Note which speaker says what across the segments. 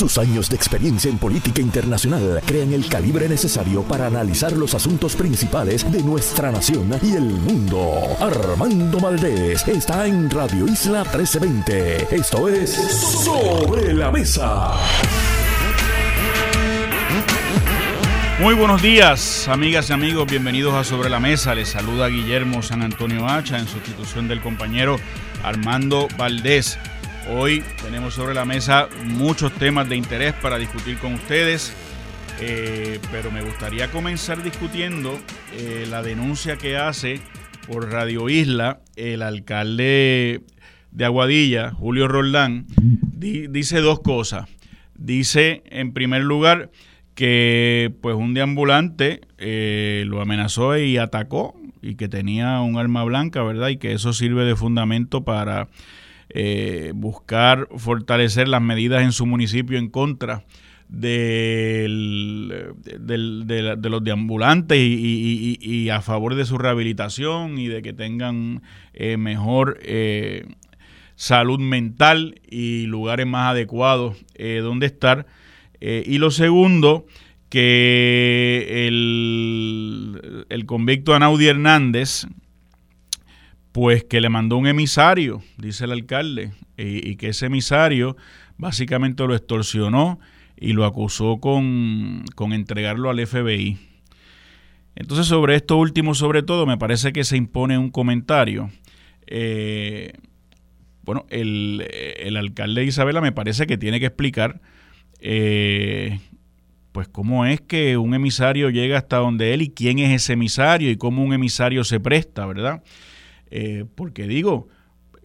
Speaker 1: Sus años de experiencia en política internacional crean el calibre necesario para analizar los asuntos principales de nuestra nación y el mundo. Armando Valdés está en Radio Isla 1320. Esto es Sobre la Mesa.
Speaker 2: Muy buenos días, amigas y amigos. Bienvenidos a Sobre la Mesa. Les saluda Guillermo San Antonio Hacha en sustitución del compañero Armando Valdés. Hoy tenemos sobre la mesa muchos temas de interés para discutir con ustedes, eh, pero me gustaría comenzar discutiendo eh, la denuncia que hace por Radio Isla el alcalde de Aguadilla, Julio Roldán, dice dos cosas. Dice, en primer lugar, que pues un deambulante eh, lo amenazó y atacó y que tenía un arma blanca, ¿verdad? Y que eso sirve de fundamento para eh, buscar fortalecer las medidas en su municipio en contra del, de, los deambulantes y, y, a favor de su rehabilitación y de que tengan eh, mejor eh, salud mental y lugares más adecuados donde estar. y lo segundo, que el, el convicto Anaudi Hernández, pues que le mandó un emisario, dice el alcalde, y, que ese emisario básicamente lo extorsionó y lo acusó con, entregarlo al FBI. Entonces sobre esto último sobre todo me parece que se impone un comentario. Eh, bueno, el, alcalde de Isabela me parece que tiene que explicar eh, pues cómo es que un emisario llega hasta donde él y quién es ese emisario y cómo un emisario se presta, ¿verdad? Eh, porque digo,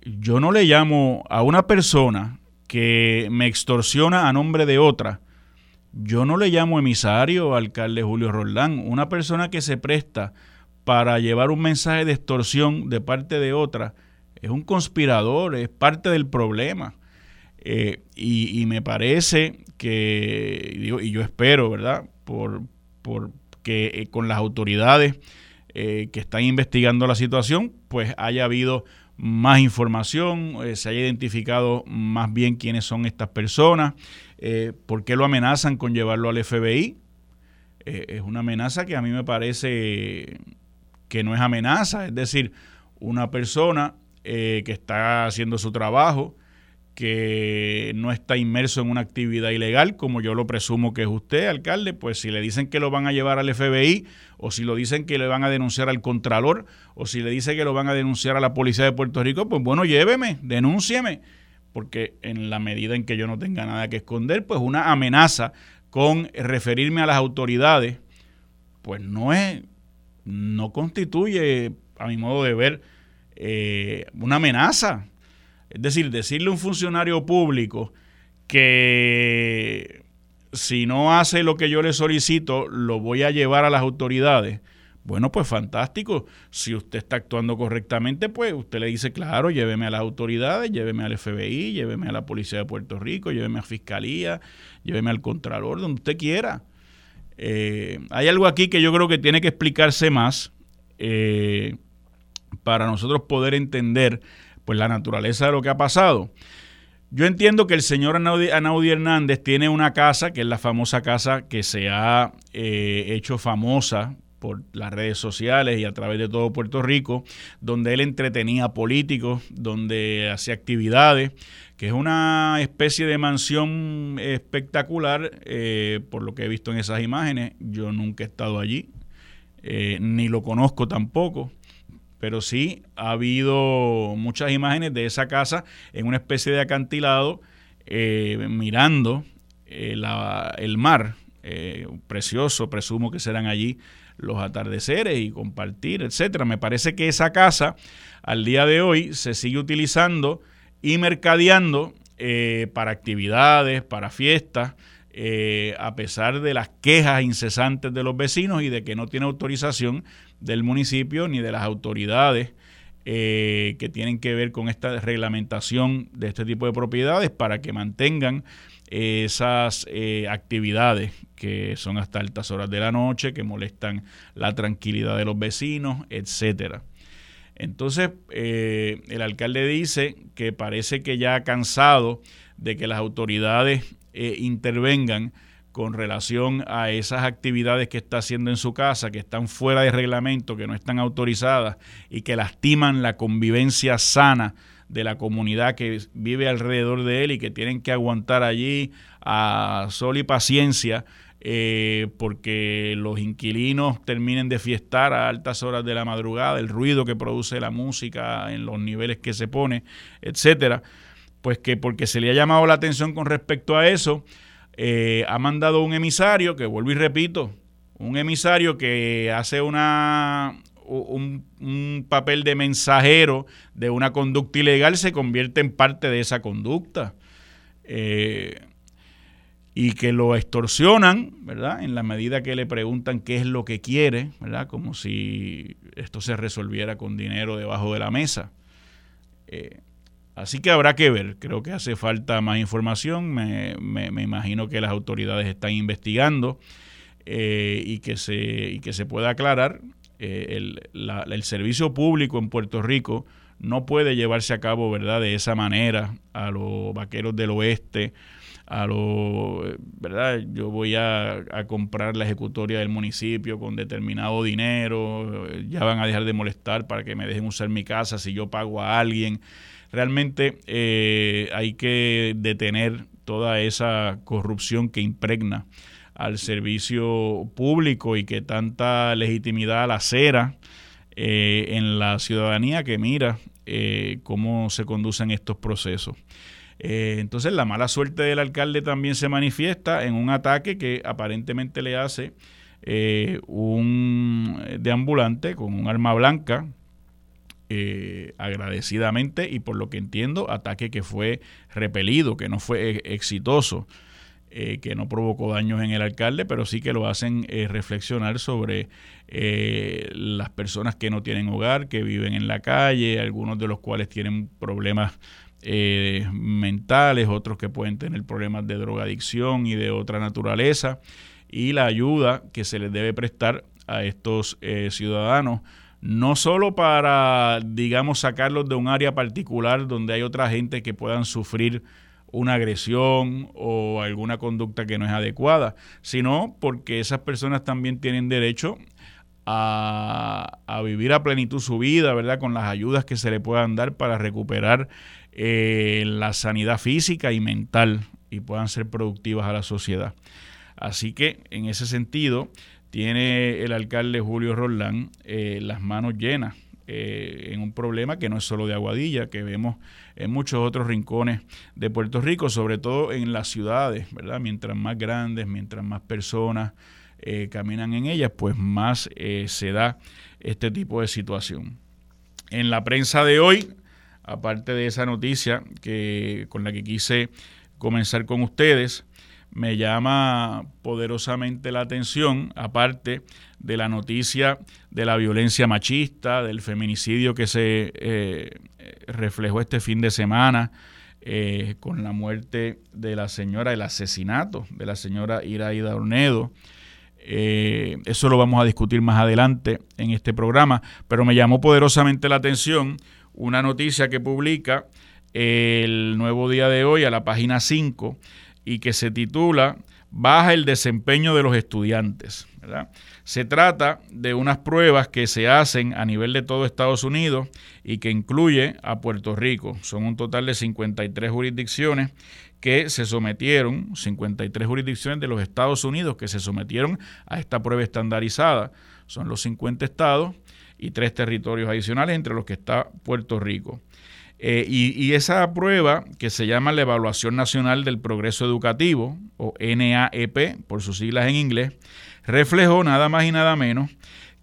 Speaker 2: yo no le llamo a una persona que me extorsiona a nombre de otra, yo no le llamo emisario, alcalde Julio Roldán, una persona que se presta para llevar un mensaje de extorsión de parte de otra, es un conspirador, es parte del problema. Eh, y, me parece que, y yo espero, ¿verdad? Por, por que eh, con las autoridades eh, que están investigando la situación, pues haya habido más información, eh, se haya identificado más bien quiénes son estas personas, eh, por qué lo amenazan con llevarlo al FBI. es una amenaza que a mí me parece que no es amenaza, es decir, una persona que está haciendo su trabajo, que no está inmerso en una actividad ilegal, como yo lo presumo que es usted, alcalde, pues si le dicen que lo van a llevar al FBI, o si lo dicen que le van a denunciar al Contralor, o si le dicen que lo van a denunciar a la Policía de Puerto Rico, pues bueno, lléveme, denúncieme, porque en la medida en que yo no tenga nada que esconder, pues una amenaza con referirme a las autoridades, pues no es, no constituye, a mi modo de ver, eh, una amenaza es decir, decirle a un funcionario público que si no hace lo que yo le solicito, lo voy a llevar a las autoridades. Bueno, pues fantástico. Si usted está actuando correctamente, pues usted le dice, claro, lléveme a las autoridades, lléveme al FBI, lléveme a la Policía de Puerto Rico, lléveme a Fiscalía, lléveme al Contralor, donde usted quiera. Eh, hay algo aquí que yo creo que tiene que explicarse más eh, para nosotros poder entender pues la naturaleza de lo que ha pasado. Yo entiendo que el señor Anaudi, Hernández tiene una casa, que es la famosa casa que se ha eh, hecho famosa por las redes sociales y a través de todo Puerto Rico, donde él entretenía políticos, donde hacía actividades, que es una especie de mansión espectacular, eh, por lo que he visto en esas imágenes. Yo nunca he estado allí, eh, ni lo conozco tampoco pero sí ha habido muchas imágenes de esa casa en una especie de acantilado eh, mirando eh, el mar, eh, precioso, presumo que serán allí los atardeceres y compartir, etcétera. Me parece que esa casa al día de hoy se sigue utilizando y mercadeando para actividades, para fiestas, a pesar de las quejas incesantes de los vecinos y de que no tiene autorización del municipio ni de las autoridades eh, que tienen que ver con esta reglamentación de este tipo de propiedades para que mantengan esas eh, actividades que son hasta altas horas de la noche, que molestan la tranquilidad de los vecinos, etcétera. Entonces, eh, el alcalde dice que parece que ya ha cansado de que las autoridades eh, intervengan con relación a esas actividades que está haciendo en su casa, que están fuera de reglamento, que no están autorizadas y que lastiman la convivencia sana de la comunidad que vive alrededor de él y que tienen que aguantar allí a sol y paciencia eh, porque los inquilinos terminen de fiestar a altas horas de la madrugada, el ruido que produce la música en los niveles que se pone, etcétera, pues que porque se le ha llamado la atención con respecto a eso, eh, ha mandado un emisario, que vuelvo y repito, un emisario que hace una, un, papel de mensajero de una conducta ilegal, se convierte en parte de esa conducta. Eh, y que lo extorsionan, ¿verdad? En la medida que le preguntan qué es lo que quiere, ¿verdad? Como si esto se resolviera con dinero debajo de la mesa. Eh, Así que habrá que ver, creo que hace falta más información, me, me, imagino que las autoridades están investigando eh, y, que se, y que se pueda aclarar. Eh, el, el, servicio público en Puerto Rico no puede llevarse a cabo verdad de esa manera a los vaqueros del oeste, a los, ¿verdad? Yo voy a, a, comprar la ejecutoria del municipio con determinado dinero, ya van a dejar de molestar para que me dejen usar mi casa si yo pago a alguien realmente eh, hay que detener toda esa corrupción que impregna al servicio público y que tanta legitimidad la cera eh, en la ciudadanía que mira eh, cómo se conducen estos procesos. entonces la mala suerte del alcalde también se manifiesta en un ataque que aparentemente le hace un deambulante con un arma blanca eh, agradecidamente y por lo que entiendo, ataque que fue repelido, que no fue eh, exitoso, eh, que no provocó daños en el alcalde, pero sí que lo hacen reflexionar sobre las personas que no tienen hogar, que viven en la calle, algunos de los cuales tienen problemas mentales, otros que pueden tener problemas de drogadicción y de otra naturaleza, y la ayuda que se les debe prestar a estos ciudadanos no solo para, digamos, sacarlos de un área particular donde hay otra gente que puedan sufrir una agresión o alguna conducta que no es adecuada, sino porque esas personas también tienen derecho a, vivir a plenitud su vida, ¿verdad? Con las ayudas que se le puedan dar para recuperar eh, la sanidad física y mental y puedan ser productivas a la sociedad. Así que, en ese sentido, tiene el alcalde Julio Roldán eh, las manos llenas eh, en un problema que no es solo de Aguadilla, que vemos en muchos otros rincones de Puerto Rico, sobre todo en las ciudades, ¿verdad? Mientras más grandes, mientras más personas eh, caminan en ellas, pues más se da este tipo de situación. En la prensa de hoy, aparte de esa noticia que, con la que quise comenzar con ustedes, me llama poderosamente la atención, aparte de la noticia de la violencia machista, del feminicidio que se eh, reflejó este fin de semana eh, con la muerte de la señora, el asesinato de la señora Iraida Ornedo. Eh, eso lo vamos a discutir más adelante en este programa, pero me llamó poderosamente la atención una noticia que publica el nuevo día de hoy a la página 5 y que se titula Baja el desempeño de los estudiantes. Se trata de unas pruebas que se hacen a nivel de todo Estados Unidos y que incluye a Puerto Rico. Son un total de 53 jurisdicciones que se sometieron, 53 jurisdicciones de los Estados Unidos que se sometieron a esta prueba estandarizada. Son los 50 estados y tres territorios adicionales entre los que está Puerto Rico. Eh, y, esa prueba, que se llama la Evaluación Nacional del Progreso Educativo, o NAEP, por sus siglas en inglés, reflejó nada más y nada menos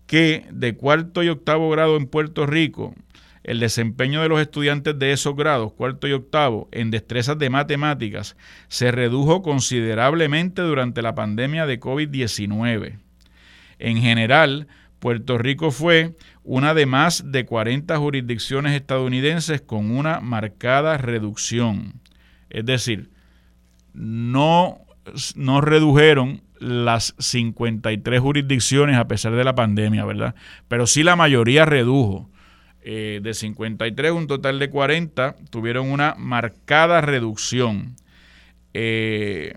Speaker 2: que de cuarto y octavo grado en Puerto Rico, el desempeño de los estudiantes de esos grados, cuarto y octavo, en destrezas de matemáticas, se redujo considerablemente durante la pandemia de COVID-19. En general, Puerto Rico fue una de más de 40 jurisdicciones estadounidenses con una marcada reducción. Es decir, no, no redujeron las 53 jurisdicciones a pesar de la pandemia, ¿verdad? Pero sí la mayoría redujo. Eh, de 53, un total de 40 tuvieron una marcada reducción. eh,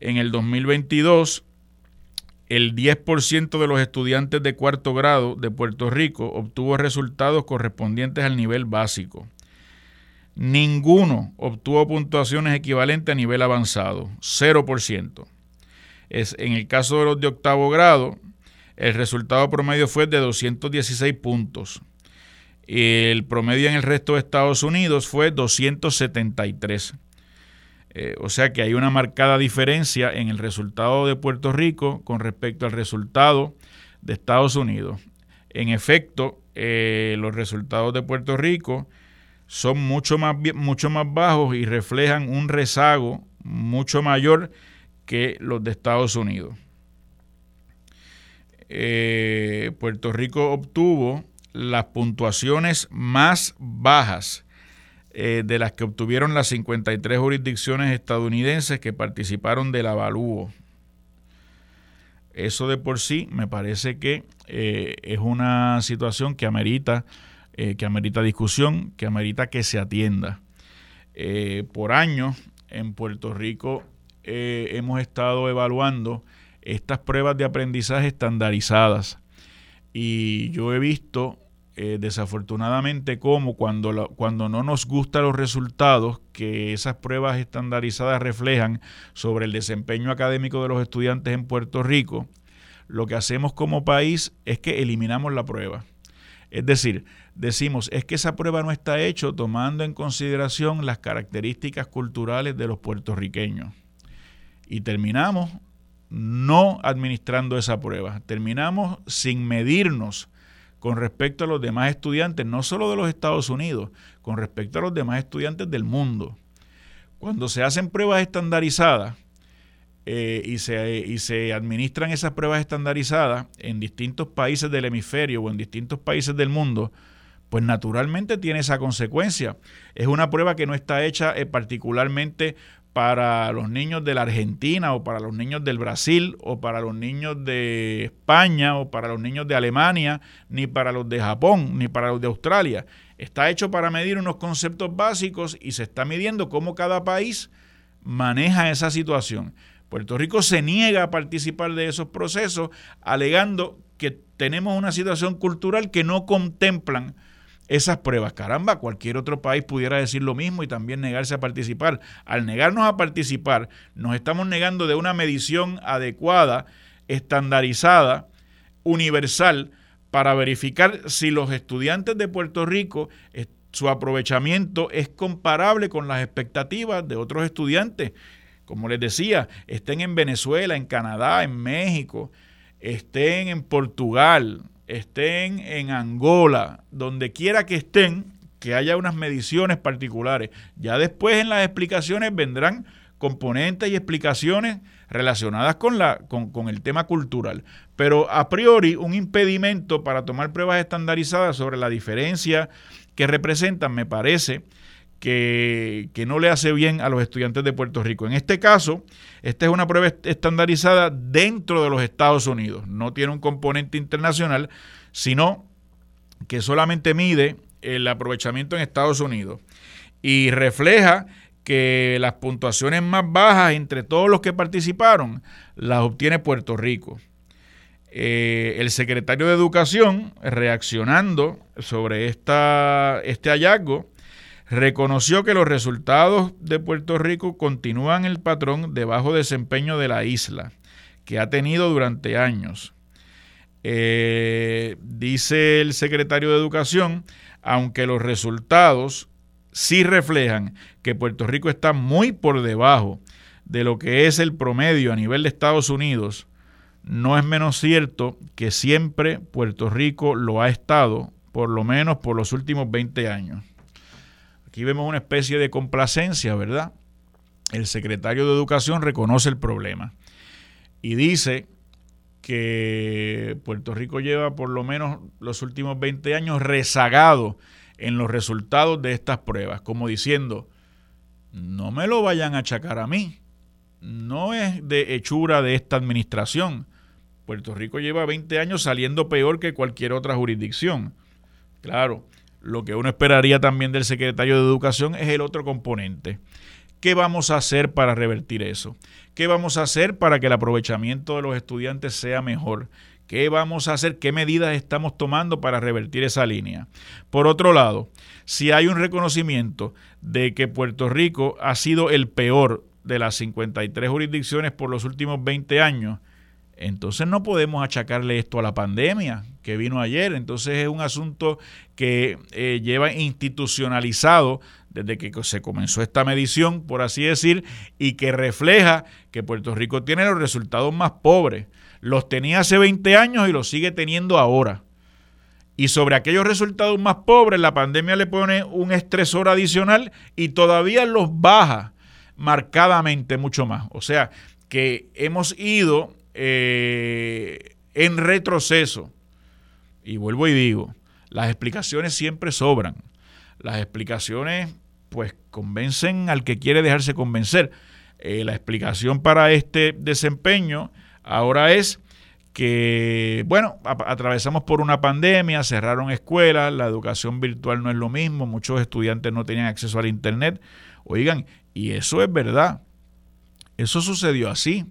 Speaker 2: en el 2022 el 10% de los estudiantes de cuarto grado de Puerto Rico obtuvo resultados correspondientes al nivel básico. Ninguno obtuvo puntuaciones equivalentes a nivel avanzado, 0%. Es, en el caso de los de octavo grado, el resultado promedio fue de 216 puntos. El promedio en el resto de Estados Unidos fue 273. Eh, o sea que hay una marcada diferencia en el resultado de Puerto Rico con respecto al resultado de Estados Unidos. En efecto, eh, los resultados de Puerto Rico son mucho más, mucho más bajos y reflejan un rezago mucho mayor que los de Estados Unidos. Eh, Puerto Rico obtuvo las puntuaciones más bajas eh, de las que obtuvieron las 53 jurisdicciones estadounidenses que participaron del avalúo. Eso de por sí me parece que eh, es una situación que amerita, eh, que amerita discusión, que amerita que se atienda. por años en Puerto Rico hemos estado evaluando estas pruebas de aprendizaje estandarizadas y yo he visto eh, desafortunadamente como cuando, cuando no nos gustan los resultados que esas pruebas estandarizadas reflejan sobre el desempeño académico de los estudiantes en Puerto Rico, lo que hacemos como país es que eliminamos la prueba. Es decir, decimos, es que esa prueba no está hecha tomando en consideración las características culturales de los puertorriqueños. Y terminamos no administrando esa prueba. Terminamos sin medirnos con respecto a los demás estudiantes, no solo de los Estados Unidos, con respecto a los demás estudiantes del mundo. Cuando se hacen pruebas estandarizadas eh, y, se, y se administran esas pruebas estandarizadas en distintos países del hemisferio o en distintos países del mundo, pues naturalmente tiene esa consecuencia. Es una prueba que no está hecha eh, particularmente para los niños de la Argentina o para los niños del Brasil o para los niños de España o para los niños de Alemania, ni para los de Japón, ni para los de Australia. Está hecho para medir unos conceptos básicos y se está midiendo cómo cada país maneja esa situación. Puerto Rico se niega a participar de esos procesos alegando que tenemos una situación cultural que no contemplan esas pruebas. Caramba, cualquier otro país pudiera decir lo mismo y también negarse a participar. Al negarnos a participar, nos estamos negando de una medición adecuada, estandarizada, universal, para verificar si los estudiantes de Puerto Rico, su aprovechamiento es comparable con las expectativas de otros estudiantes. Como les decía, estén en Venezuela, en Canadá, en México, estén en Portugal, estén en Angola, donde quiera que estén, que haya unas mediciones particulares. Ya después en las explicaciones vendrán componentes y explicaciones relacionadas con, la, con, con, el tema cultural. Pero a priori un impedimento para tomar pruebas estandarizadas sobre la diferencia que representan me parece que, no le hace bien a los estudiantes de Puerto Rico. En este caso, esta es una prueba estandarizada dentro de los Estados Unidos, no tiene un componente internacional, sino que solamente mide el aprovechamiento en Estados Unidos y refleja que las puntuaciones más bajas entre todos los que participaron las obtiene Puerto Rico. Eh, el secretario de Educación, reaccionando sobre esta, este hallazgo, reconoció que los resultados de Puerto Rico continúan el patrón de bajo desempeño de la isla, que ha tenido durante años. Eh, dice el secretario de Educación, aunque los resultados sí reflejan que Puerto Rico está muy por debajo de lo que es el promedio a nivel de Estados Unidos, no es menos cierto que siempre Puerto Rico lo ha estado, por lo menos por los últimos 20 años. Aquí vemos una especie de complacencia, ¿verdad? El secretario de Educación reconoce el problema y dice que Puerto Rico lleva por lo menos los últimos 20 años rezagado en los resultados de estas pruebas, como diciendo, no me lo vayan a achacar a mí, no es de hechura de esta administración. Puerto Rico lleva 20 años saliendo peor que cualquier otra jurisdicción. Claro, lo que uno esperaría también del secretario de Educación es el otro componente, ¿Qué vamos a hacer para revertir eso? ¿Qué vamos a hacer para que el aprovechamiento de los estudiantes sea mejor? ¿Qué vamos a hacer? ¿Qué medidas estamos tomando para revertir esa línea? Por otro lado, si hay un reconocimiento de que Puerto Rico ha sido el peor de las 53 jurisdicciones por los últimos 20 años, entonces no podemos achacarle esto a la pandemia que vino ayer. Entonces es un asunto que eh, lleva institucionalizado desde que se comenzó esta medición, por así decir, y que refleja que Puerto Rico tiene los resultados más pobres. Los tenía hace 20 años y los sigue teniendo ahora. Y sobre aquellos resultados más pobres, la pandemia le pone un estresor adicional y todavía los baja marcadamente mucho más. O sea, que hemos ido eh, en retroceso. Y vuelvo y digo, las explicaciones siempre sobran. Las explicaciones pues convencen al que quiere dejarse convencer. Eh, la explicación para este desempeño ahora es que, bueno, atravesamos por una pandemia, cerraron escuelas, la educación virtual no es lo mismo, muchos estudiantes no tenían acceso al Internet. Oigan, y eso es verdad. Eso sucedió así.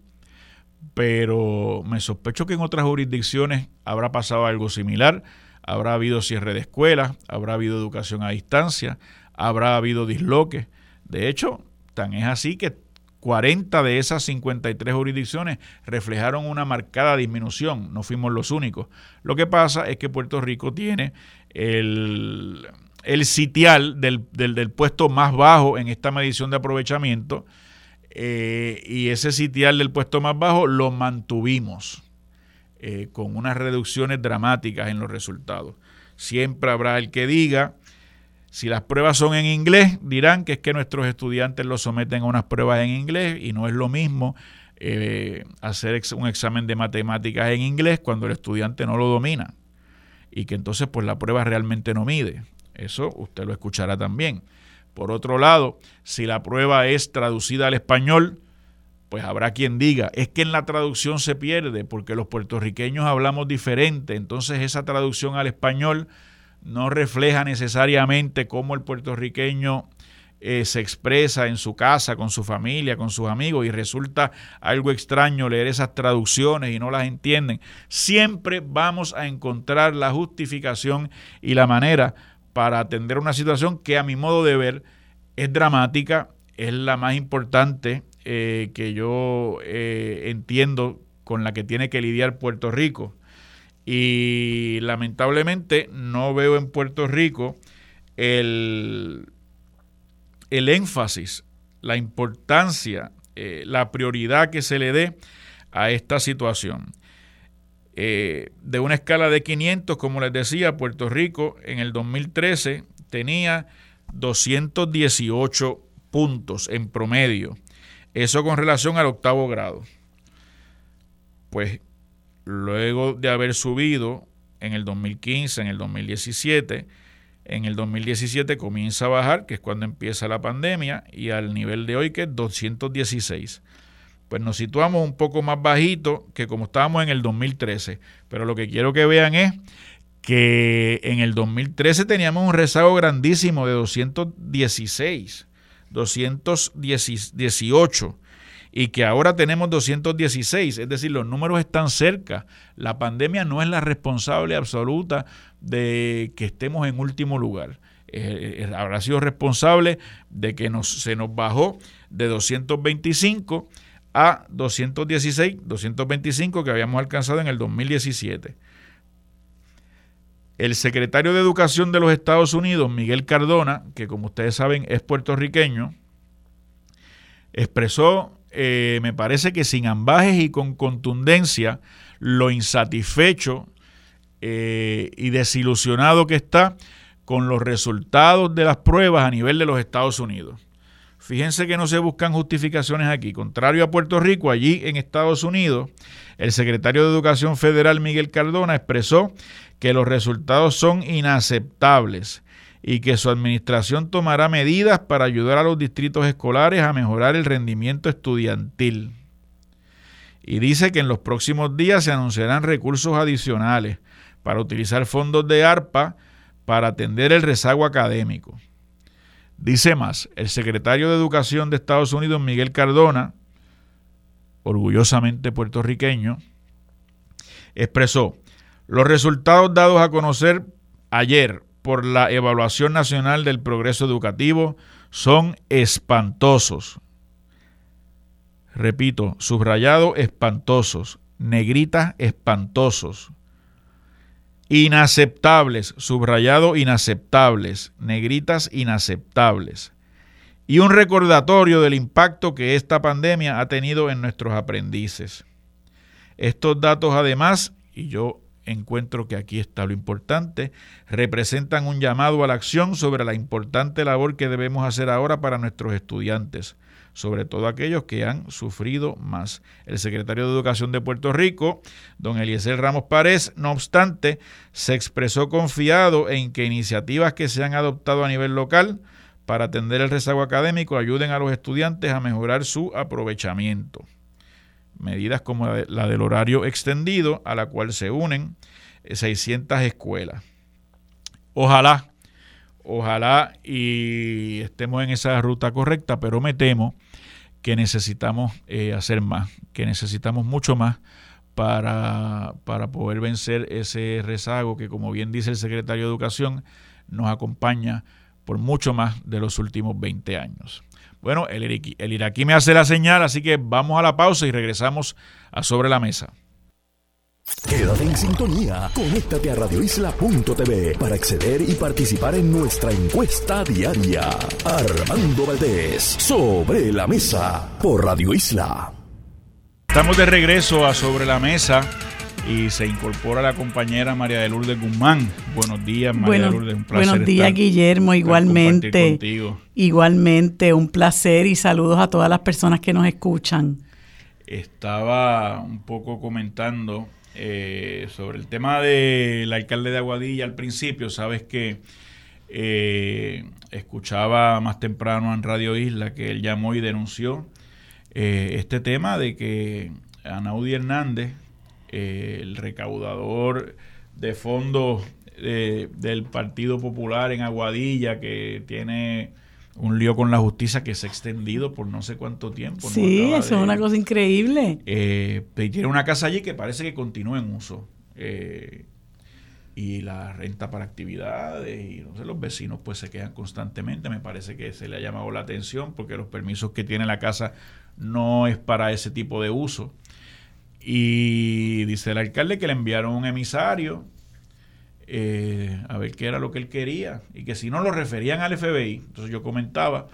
Speaker 2: Pero me sospecho que en otras jurisdicciones habrá pasado algo similar. Habrá habido cierre de escuelas, habrá habido educación a distancia, habrá habido disloques. De hecho, tan es así que 40 de esas 53 jurisdicciones reflejaron una marcada disminución, no fuimos los únicos. Lo que pasa es que Puerto Rico tiene el, sitial del, del, puesto más bajo en esta medición de aprovechamiento eh, y ese sitial del puesto más bajo lo mantuvimos eh, con unas reducciones dramáticas en los resultados. Siempre habrá el que diga si las pruebas son en inglés, dirán que es que nuestros estudiantes los someten a unas pruebas en inglés y no es lo mismo eh, hacer un examen de matemáticas en inglés cuando el estudiante no lo domina y que entonces pues la prueba realmente no mide. Eso usted lo escuchará también. Por otro lado, si la prueba es traducida al español, pues habrá quien diga, es que en la traducción se pierde porque los puertorriqueños hablamos diferente, entonces esa traducción al español no refleja necesariamente cómo el puertorriqueño eh, se expresa en su casa, con su familia, con sus amigos, y resulta algo extraño leer esas traducciones y no las entienden. Siempre vamos a encontrar la justificación y la manera para atender una situación que a mi modo de ver es dramática, es la más importante eh, que yo eh, entiendo con la que tiene que lidiar Puerto Rico y lamentablemente no veo en Puerto Rico el, el énfasis, la importancia, eh, la prioridad que se le dé a esta situación. Eh, de una escala de 500, como les decía, Puerto Rico en el 2013 tenía 218 puntos en promedio. Eso con relación al octavo grado. Pues luego de haber subido en el 2015, en el 2017, en el 2017 comienza a bajar, que es cuando empieza la pandemia, y al nivel de hoy que es 216. Pues nos situamos un poco más bajito que como estábamos en el 2013. Pero lo que quiero que vean es que en el 2013 teníamos un rezago grandísimo de 216, 218 y que ahora tenemos 216, es decir, los números están cerca. La pandemia no es la responsable absoluta de que estemos en último lugar. Eh, eh, habrá sido responsable de que nos, se nos bajó de 225 a 216, 225 que habíamos alcanzado en el 2017. El secretario de Educación de los Estados Unidos, Miguel Cardona, que como ustedes saben es puertorriqueño, expresó eh, me parece que sin ambajes y con contundencia, lo insatisfecho eh, y desilusionado que está con los resultados de las pruebas a nivel de los Estados Unidos. Fíjense que no se buscan justificaciones aquí. Contrario a Puerto Rico, allí en Estados Unidos, el secretario de Educación Federal Miguel Cardona expresó que los resultados son inaceptables y que su administración tomará medidas para ayudar a los distritos escolares a mejorar el rendimiento estudiantil. Y dice que en los próximos días se anunciarán recursos adicionales para utilizar fondos de ARPA para atender el rezago académico. Dice más, el secretario de Educación de Estados Unidos, Miguel Cardona, orgullosamente puertorriqueño, expresó, los resultados dados a conocer ayer por la Evaluación Nacional del Progreso Educativo son espantosos. Repito, subrayado espantosos, negrita espantosos. Inaceptables, subrayado inaceptables, negritas inaceptables. Y un recordatorio del impacto que esta pandemia ha tenido en nuestros aprendices. Estos datos además, y yo encuentro que aquí está lo importante, representan un llamado a la acción sobre la importante labor que debemos hacer ahora para nuestros estudiantes sobre todo aquellos que han sufrido más. El secretario de Educación de Puerto Rico, don Eliezer Ramos Párez, no obstante, se expresó confiado en que iniciativas que se han adoptado a nivel local para atender el rezago académico ayuden a los estudiantes a mejorar su aprovechamiento. Medidas como la del horario extendido, a la cual se unen 600 escuelas. Ojalá ojalá y estemos en esa ruta correcta, pero me temo que necesitamos eh, hacer más, que necesitamos mucho más para, para poder vencer ese rezago que, como bien dice el secretario de Educación, nos acompaña por mucho más de los últimos 20 años. Bueno, el, el iraquí me hace la señal, así que vamos a la pausa y regresamos a Sobre la Mesa.
Speaker 1: Quédate en sintonía. Conéctate a radioisla.tv para acceder y participar en nuestra encuesta diaria. Armando Valdés, sobre la mesa, por Radio Isla.
Speaker 2: Estamos de regreso a Sobre la Mesa y se incorpora la compañera María de Lourdes Guzmán. Buenos días, María de Lourdes.
Speaker 3: Un placer buenos días, Guillermo. Igualmente. Igualmente, un placer y saludos a todas las personas que nos escuchan.
Speaker 2: Estaba un poco comentando eh, sobre el tema del alcalde de Aguadilla al principio, sabes que eh, escuchaba más temprano en Radio Isla que él llamó y denunció eh, este tema de que Anaudi Hernández, el recaudador de fondos del Partido Popular en Aguadilla, que tiene un lío con la justicia que se ha extendido por no sé cuánto tiempo.
Speaker 3: Sí, eso es una cosa increíble.
Speaker 2: Eh, tiene una casa allí que parece que continúa en uso. Eh, y la renta para actividades y no sé, los vecinos pues se quedan constantemente. Me parece que se le ha llamado la atención porque los permisos que tiene la casa no es para ese tipo de uso. Y dice el alcalde que le enviaron un emisario eh, a ver qué era lo que él quería y que si no lo referían al FBI, entonces yo comentaba,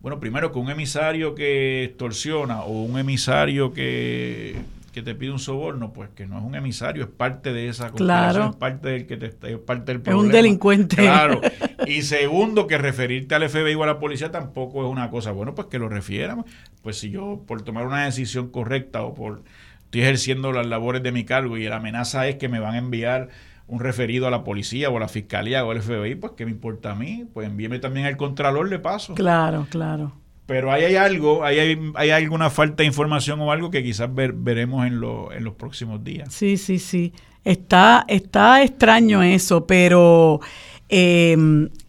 Speaker 2: bueno, primero que un emisario que extorsiona o un emisario que, te pide un soborno, pues que no es un emisario, es parte de esa
Speaker 3: claro.
Speaker 2: es parte del que te, es parte del
Speaker 3: problema. Es un delincuente.
Speaker 2: Claro. Y segundo, que referirte al FBI o a la policía tampoco es una cosa, bueno, pues que lo refieran. Pues si yo por tomar una decisión correcta o por estoy ejerciendo las labores de mi cargo y la amenaza es que me van a enviar un referido a la policía o a la fiscalía o al FBI, pues ¿qué me importa a mí? Pues envíeme también al contralor, le paso.
Speaker 3: Claro, claro.
Speaker 2: Pero ahí hay algo, ahí hay, hay alguna falta de información o algo que quizás ver, veremos en, en los próximos días.
Speaker 3: Sí, sí, sí. Está, está extraño eso, pero eh,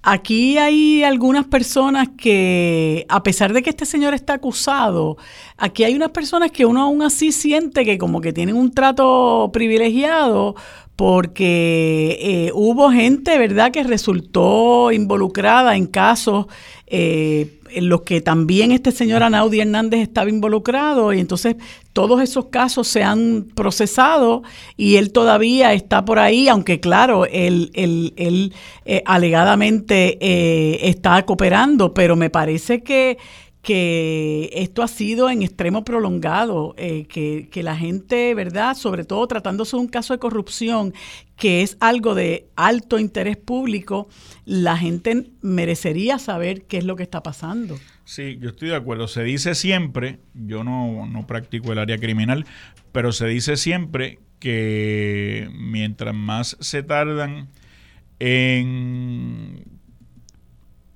Speaker 3: aquí hay algunas personas que, a pesar de que este señor está acusado, aquí hay unas personas que uno aún así siente que como que tienen un trato privilegiado porque eh, hubo gente, ¿verdad?, que resultó involucrada en casos eh, en los que también este señor Anaudi Hernández estaba involucrado y entonces todos esos casos se han procesado y él todavía está por ahí, aunque claro, él, él, él eh, alegadamente está cooperando, pero me parece que que esto ha sido en extremo prolongado, eh, que, que, la gente, ¿verdad? Sobre todo tratándose de un caso de corrupción, que es algo de alto interés público, la gente merecería saber qué es lo que está pasando.
Speaker 2: Sí, yo estoy de acuerdo. Se dice siempre, yo no, no practico el área criminal, pero se dice siempre que mientras más se tardan en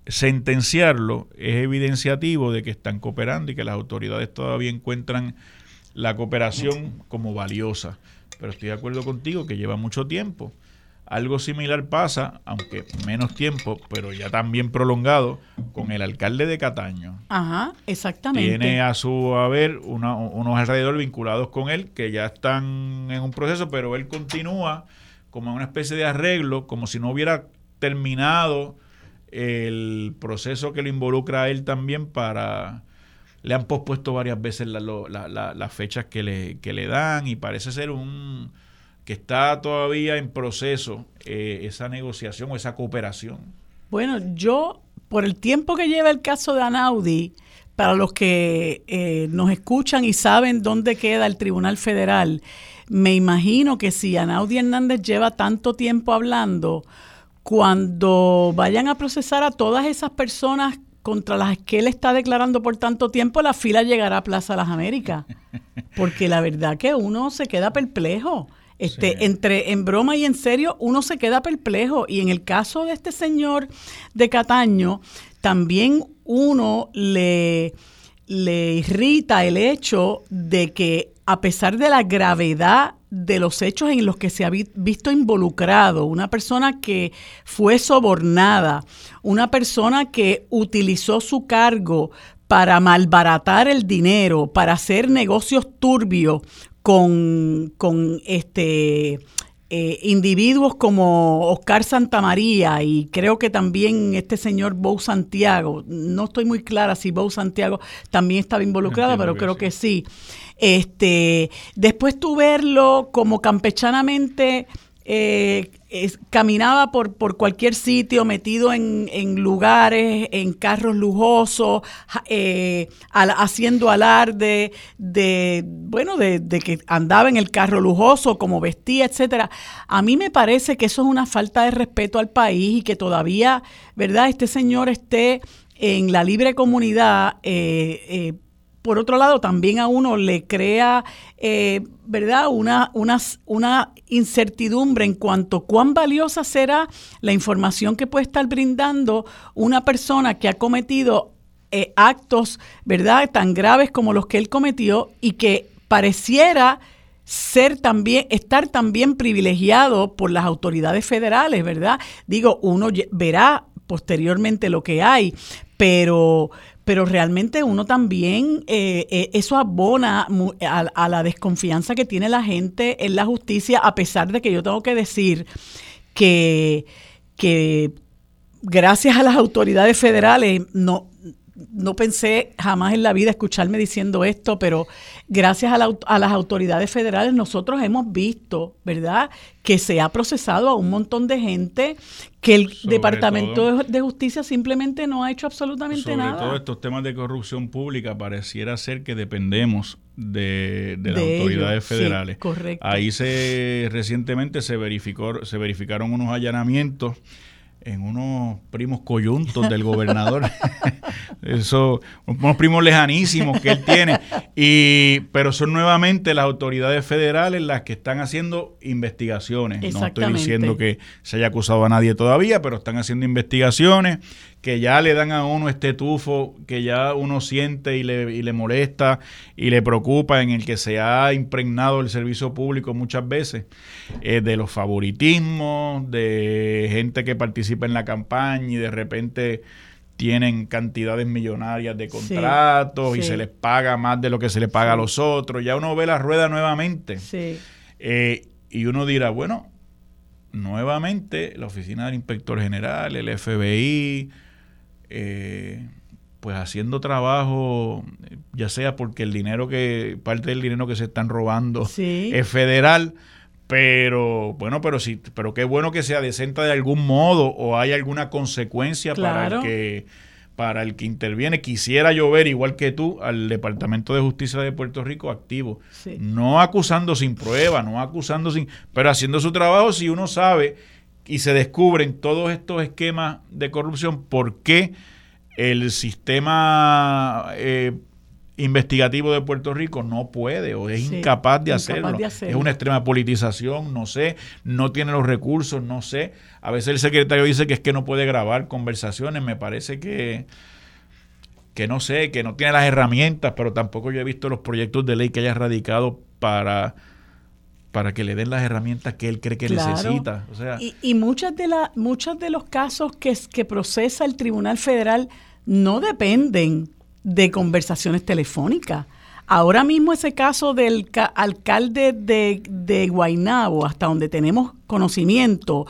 Speaker 2: sentenciarlo es evidenciativo de que están cooperando y que las autoridades todavía encuentran la cooperación como valiosa. Pero estoy de acuerdo contigo que lleva mucho tiempo. Algo similar pasa, aunque menos tiempo, pero ya también prolongado, con el alcalde de Cataño.
Speaker 3: Ajá, exactamente.
Speaker 2: Tiene a su haber unos alrededor vinculados con él que ya están en un proceso, pero él continúa como una especie de arreglo, como si no hubiera terminado el proceso que lo involucra a él también para... Le han pospuesto varias veces las fechas que le, que le dan y parece ser un que está todavía en proceso eh, esa negociación o esa cooperación?
Speaker 3: Bueno, yo, por el tiempo que lleva el caso de Anaudi, para los que eh, nos escuchan y saben dónde queda el Tribunal Federal, me imagino que si Anaudi Hernández lleva tanto tiempo hablando, cuando vayan a procesar a todas esas personas contra las que él está declarando por tanto tiempo, la fila llegará a Plaza Las Américas. Porque la verdad que uno se queda perplejo. Este, entre en broma y en serio, uno se queda perplejo. Y en el caso de este señor de Cataño, también uno le, le irrita el hecho de que a pesar de la gravedad de los hechos en los que se ha visto involucrado, una persona que fue sobornada, una persona que utilizó su cargo para malbaratar el dinero, para hacer negocios turbios con, con este eh, individuos como Oscar Santamaría y creo que también este señor Bou Santiago, no estoy muy clara si Bou Santiago también estaba involucrado, pero creo que sí. Este, después tú verlo como campechanamente eh, caminaba por, por cualquier sitio, metido en, lugares, en carros lujosos, eh, haciendo alarde de, bueno, de, de, que andaba en el carro lujoso, como vestía, etcétera. A mí me parece que eso es una falta de respeto al país y que todavía, ¿verdad?, este señor esté en la libre comunidad. Eh, eh por otro lado, también a uno le crea, eh, ¿verdad?, una, una, incertidumbre en cuanto a cuán valiosa será la información que puede estar brindando una persona que ha cometido eh, actos, ¿verdad?, tan graves como los que él cometió y que pareciera ser también, estar también privilegiado por las autoridades federales, ¿verdad? Digo, uno verá posteriormente lo que hay, pero, pero realmente uno también, eh, eh, eso abona a, la desconfianza que tiene la gente en la justicia, a pesar de que yo tengo que decir que, que gracias a las autoridades federales, no, no pensé jamás en la vida escucharme diciendo esto, pero gracias a, las autoridades federales nosotros hemos visto, ¿verdad?, que se ha procesado a un montón de gente que el Departamento de Justicia simplemente no ha hecho absolutamente nada.
Speaker 2: Sobre todo estos temas de corrupción pública pareciera ser que dependemos de, las autoridades federales.
Speaker 3: correcto.
Speaker 2: Ahí se recientemente se verificó se verificaron unos allanamientos en unos primos coyuntos del gobernador. Eso, unos primos lejanísimos que él tiene. Y, pero son nuevamente las autoridades federales las que están haciendo investigaciones. No estoy diciendo que se haya acusado a nadie todavía, pero están haciendo investigaciones que ya le dan a uno este tufo que ya uno siente y le, y le molesta y le preocupa, en el que se ha impregnado el servicio público muchas veces, eh, de los favoritismos, de gente que participa en la campaña y de repente tienen cantidades millonarias de contratos y se les paga más de lo que se le paga a los otros. Ya uno ve la rueda nuevamente. Eh, y uno dirá, bueno, nuevamente la Oficina del Inspector General, el FBI, eh, pues haciendo trabajo, ya sea porque el dinero que, parte del dinero que se están robando es federal, pero bueno, pero sí, pero qué bueno que sea decente de algún modo o hay alguna consecuencia para el que para el que interviene. Quisiera yo ver, igual que tú, al Departamento de Justicia de Puerto Rico activo. No acusando sin prueba, no acusando sin... Pero haciendo su trabajo si uno sabe y se descubren todos estos esquemas de corrupción, ¿por qué el sistema eh, investigativo de Puerto Rico no puede o es incapaz, de, hacerlo. Es una extrema politización, no sé, no tiene los recursos, no sé. A veces el secretario dice que es que no puede grabar conversaciones, me parece que que no sé, que no tiene las herramientas, pero tampoco yo he visto los proyectos de ley que haya radicado para para que le den las herramientas que él cree que necesita. O sea,
Speaker 3: y, y muchas de la, muchos de los casos que, que procesa el Tribunal Federal no dependen de conversaciones telefónicas. Ahora mismo ese caso del alcalde de, de Guaynabo, hasta donde tenemos conocimiento,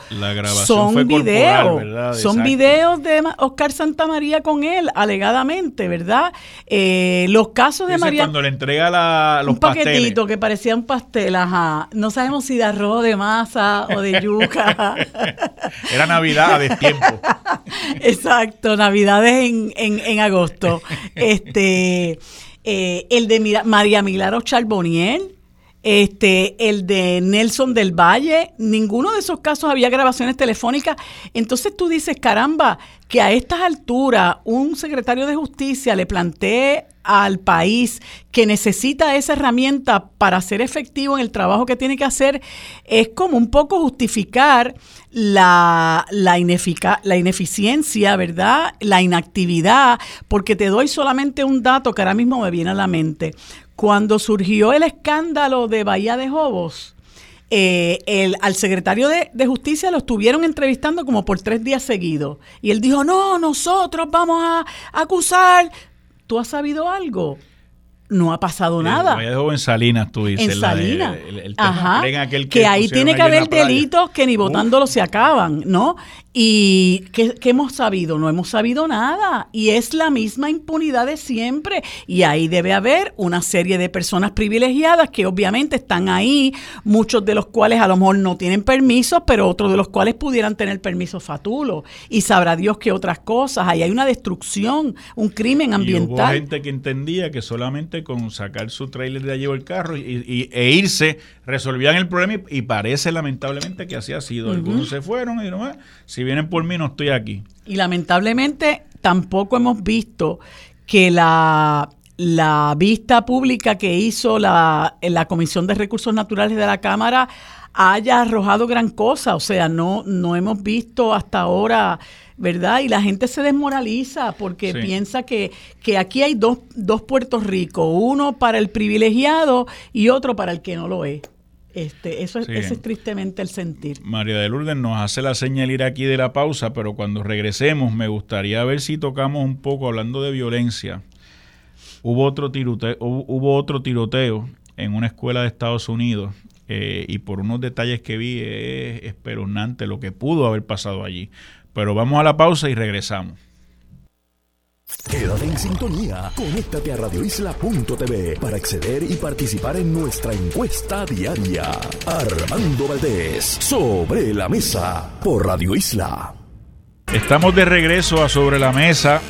Speaker 3: son videos, son videos de Oscar Santamaría con él, alegadamente, ¿verdad? Eh, los casos de María...
Speaker 2: Cuando le entrega la, los
Speaker 3: un paquetito que parecía un pastel, ajá. No sabemos si de arroz, de masa o de yuca.
Speaker 2: Era Navidad de tiempo.
Speaker 3: Exacto, Navidades en, en, en agosto. Este... Eh, el de María Milagro Charboniel, este, el de Nelson del Valle, ninguno de esos casos había grabaciones telefónicas. Entonces tú dices, caramba, que a estas alturas un secretario de justicia le plantee al país que necesita esa herramienta para ser efectivo en el trabajo que tiene que hacer, es como un poco justificar la, la, la ineficiencia, ¿verdad? La inactividad, porque te doy solamente un dato que ahora mismo me viene a la mente. Cuando surgió el escándalo de Bahía de Jobos, eh, el, al secretario de, de, Justicia lo estuvieron entrevistando como por tres días seguidos. Y él dijo, no, nosotros vamos a acusar. ¿Tú has sabido algo? no ha pasado nada.
Speaker 2: en Salinas, tú dices.
Speaker 3: En Salinas. Ajá. que, ahí tiene que haber delitos que ni votándolo se acaban, ¿no? ¿Y qué, hemos sabido? No hemos sabido nada. Y es la misma impunidad de siempre. Y ahí debe haber una serie de personas privilegiadas que obviamente están ahí, muchos de los cuales a lo mejor no tienen permiso, pero otros de los cuales pudieran tener permiso fatulo. Y sabrá Dios que otras cosas. Ahí hay una destrucción, un crimen ambiental. Y hubo
Speaker 2: gente que entendía que solamente con sacar su trailer de allí o el carro y, e irse resolvían el problema y, parece lamentablemente que así ha sido. Algunos se fueron y ah, si vienen por mí no estoy aquí.
Speaker 3: Y lamentablemente tampoco hemos visto que la, la vista pública que hizo la, la Comisión de Recursos Naturales de la Cámara haya arrojado gran cosa. O sea, no, no hemos visto hasta ahora ¿verdad? Y la gente se desmoraliza porque piensa que, que aquí hay dos, dos Puerto Rico, uno para el privilegiado y otro para el que no lo es. Este, eso es, ese es tristemente el sentir.
Speaker 2: María de Lourdes nos hace la señal ir aquí de la pausa, pero cuando regresemos me gustaría ver si tocamos un poco hablando de violencia. Hubo otro tiroteo, hubo otro tiroteo en una escuela de Estados Unidos eh, y por unos detalles que vi es espeluznante lo que pudo haber pasado allí. Pero vamos a la pausa y regresamos.
Speaker 1: Quédate en sintonía. Conéctate a radioisla.tv para acceder y participar en nuestra encuesta diaria. Armando Valdés, sobre la mesa, por Radio Isla.
Speaker 2: Estamos de regreso a Sobre la Mesa.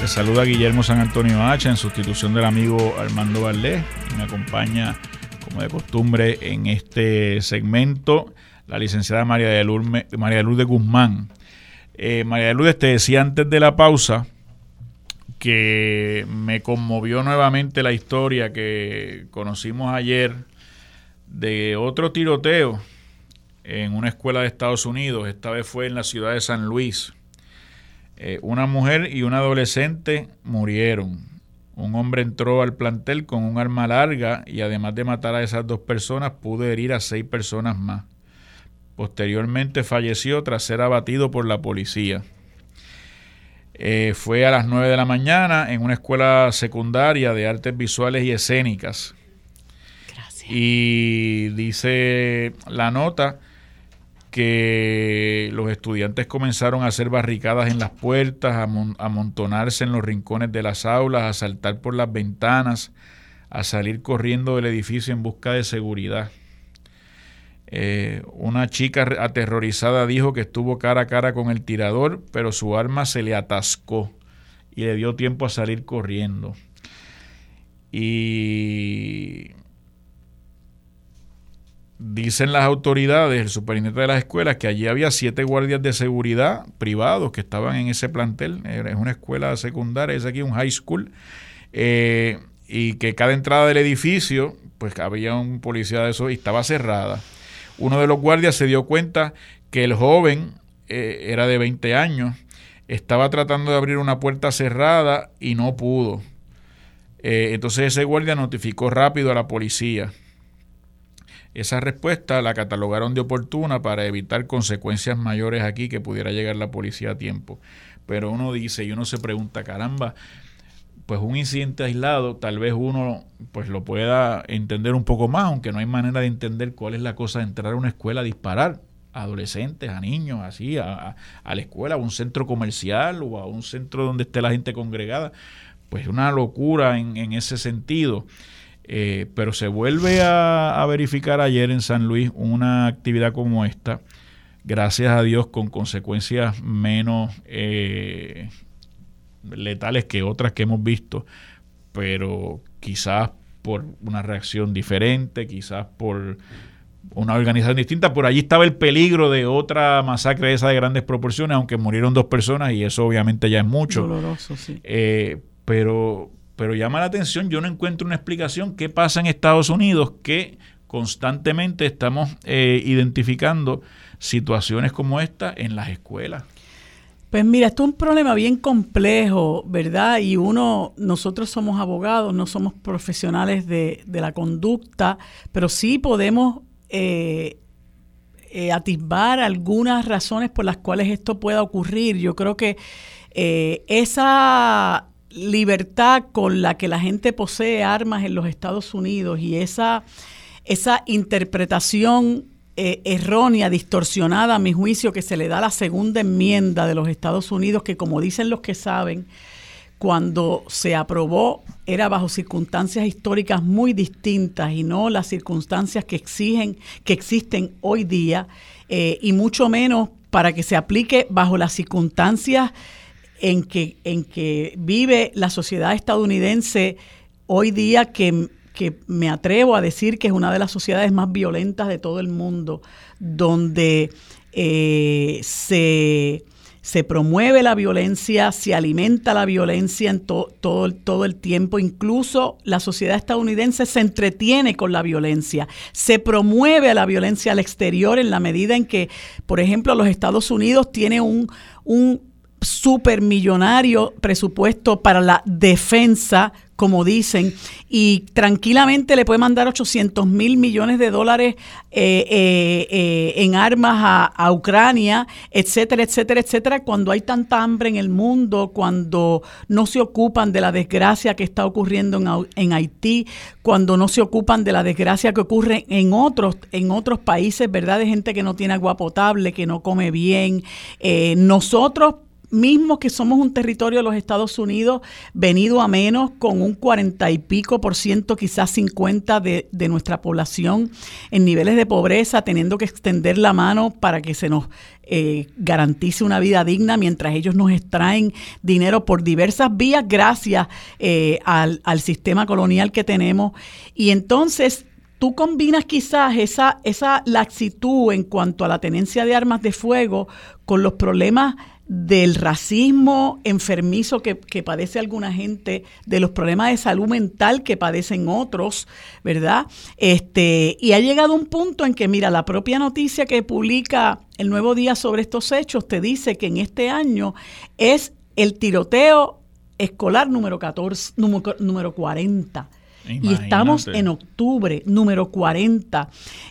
Speaker 2: Les saluda Guillermo San Antonio H en sustitución del amigo Armando Valdés. Y me acompaña, como de costumbre, en este segmento la licenciada María de Lourdes, María de Lourdes Guzmán eh, María de Lourdes, te decía antes de la pausa que me conmovió nuevamente la historia que conocimos ayer de otro tiroteo en una escuela de Estados Unidos, esta vez fue en la ciudad de San Luis. Eh, una mujer y un adolescente murieron. Un hombre entró al plantel con un arma larga y además de matar a esas dos personas pudo herir a seis personas más. Posteriormente falleció tras ser abatido por la policía. Eh, fue a las 9 de la mañana en una escuela secundaria de artes visuales y escénicas. Gracias. Y dice la nota que los estudiantes comenzaron a hacer barricadas en las puertas, a amontonarse en los rincones de las aulas, a saltar por las ventanas, a salir corriendo del edificio en busca de seguridad. Eh, una chica aterrorizada dijo que estuvo cara a cara con el tirador, pero su arma se le atascó y le dio tiempo a salir corriendo. Y dicen las autoridades, el superintendente de las escuelas, que allí había siete guardias de seguridad privados que estaban en ese plantel. Es una escuela secundaria, es aquí un high school. Eh, y que cada entrada del edificio, pues había un policía de eso y estaba cerrada. Uno de los guardias se dio cuenta que el joven eh, era de 20 años, estaba tratando de abrir una puerta cerrada y no pudo. Eh, entonces ese guardia notificó rápido a la policía. esa respuesta la catalogaron de oportuna para evitar consecuencias mayores aquí que pudiera llegar la policía a tiempo. Pero uno dice y uno se pregunta, caramba, pues un incidente aislado tal vez uno pues lo pueda entender un poco más, aunque no hay manera de entender cuál es la cosa de entrar a una escuela a disparar a adolescentes, a niños, así, a, a la escuela, a un centro comercial o a un centro donde esté la gente congregada. Pues una locura en, en ese sentido. Eh, pero se vuelve a, verificar ayer en San Luis una actividad como esta, gracias a Dios con consecuencias menos eh, letales que otras que hemos visto, pero quizás por una reacción diferente, quizás por una organización distinta. Por allí estaba el peligro de otra masacre de esa de grandes proporciones, aunque murieron dos personas y eso obviamente ya es mucho.
Speaker 3: Doloroso, sí.
Speaker 2: Eh, pero pero llama la atención, yo no encuentro una explicación qué pasa en Estados Unidos que constantemente estamos eh, identificando situaciones como esta en las escuelas.
Speaker 3: Pues mira, esto es un problema bien complejo, ¿verdad? Y uno, nosotros somos abogados, no somos profesionales de, la conducta, pero sí podemos eh, eh, atisbar algunas razones por las cuales esto pueda ocurrir. Yo creo que esa libertad con la que la gente posee armas en los Estados Unidos y esa, esa interpretación eh, errónea, distorsionada a mi juicio que se le da la segunda enmienda de los Estados Unidos, que como dicen los que saben, cuando se aprobó era bajo circunstancias históricas muy distintas y no las circunstancias que exigen, que existen hoy día, eh, y mucho menos para que se aplique bajo las circunstancias en que, en que vive la sociedad estadounidense hoy día que, me atrevo a decir que es una de las sociedades más violentas de todo el mundo, donde eh, se, promueve la violencia, se alimenta la violencia en todo, todo el tiempo, incluso la sociedad estadounidense se entretiene con la violencia, se promueve la violencia al exterior en la medida en que, por ejemplo, los Estados Unidos tiene un, un supermillonario presupuesto para la defensa, como dicen, y tranquilamente le puede mandar 800 mil millones de dólares eh, eh, eh, en armas a, Ucrania, etcétera, etcétera, etcétera, cuando hay tanta hambre en el mundo, cuando no se ocupan de la desgracia que está ocurriendo en, en Haití, cuando no se ocupan de la desgracia que ocurre en otros, en otros países, ¿verdad? De gente que no tiene agua potable, que no come bien. nosotros mismos que somos un territorio de los Estados Unidos venido a menos con un cuarenta y pico por ciento, quizás 50 de, de, nuestra población en niveles de pobreza, teniendo que extender la mano para que se nos eh, garantice una vida digna mientras ellos nos extraen dinero por diversas vías gracias eh, al, al sistema colonial que tenemos. Y entonces tú combinas quizás esa, esa laxitud en cuanto a la tenencia de armas de fuego con los problemas del racismo enfermizo que, padece alguna gente, de los problemas de salud mental que padecen otros, ¿verdad? Este, y ha llegado un punto en que, mira, la propia noticia que publica el Nuevo Día sobre estos hechos te dice que en este año es el tiroteo escolar número 14, número, número 40 y estamos en octubre, número 40.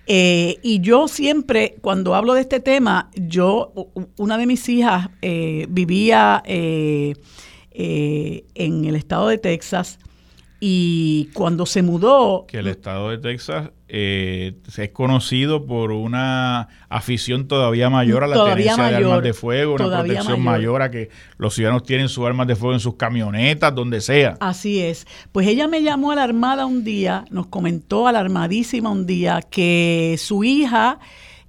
Speaker 3: Eh, y yo siempre, cuando hablo de este tema, yo, una de mis hijas eh, vivía eh, en el estado de Texas y cuando se mudó...
Speaker 2: Que el estado de Texas eh, es conocido por una afición todavía mayor a la tenencia de armas de fuego, una protección mayor. a que los ciudadanos tienen sus armas de fuego en sus camionetas, donde sea.
Speaker 3: Así es. Pues ella me llamó a la Armada un día, nos comentó alarmadísima un día que su hija,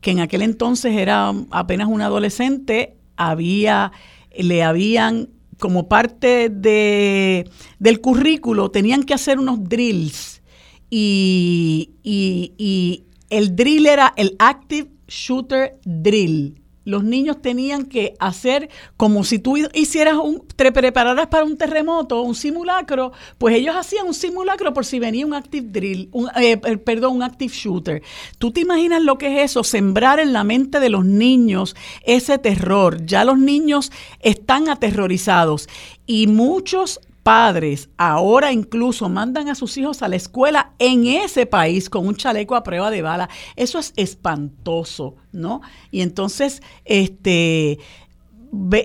Speaker 3: que en aquel entonces era apenas una adolescente, había, le habían como parte de, del currículo, tenían que hacer unos drills. Y, y, y el drill era el Active Shooter Drill los niños tenían que hacer como si tú hicieras un, te prepararas para un terremoto, un simulacro, pues ellos hacían un simulacro por si venía un active drill, un, eh, perdón, un active shooter. ¿Tú te imaginas lo que es eso? Sembrar en la mente de los niños ese terror. Ya los niños están aterrorizados y muchos padres ahora incluso mandan a sus hijos a la escuela en ese país con un chaleco a prueba de bala. Eso es espantoso, ¿no? Y entonces, este,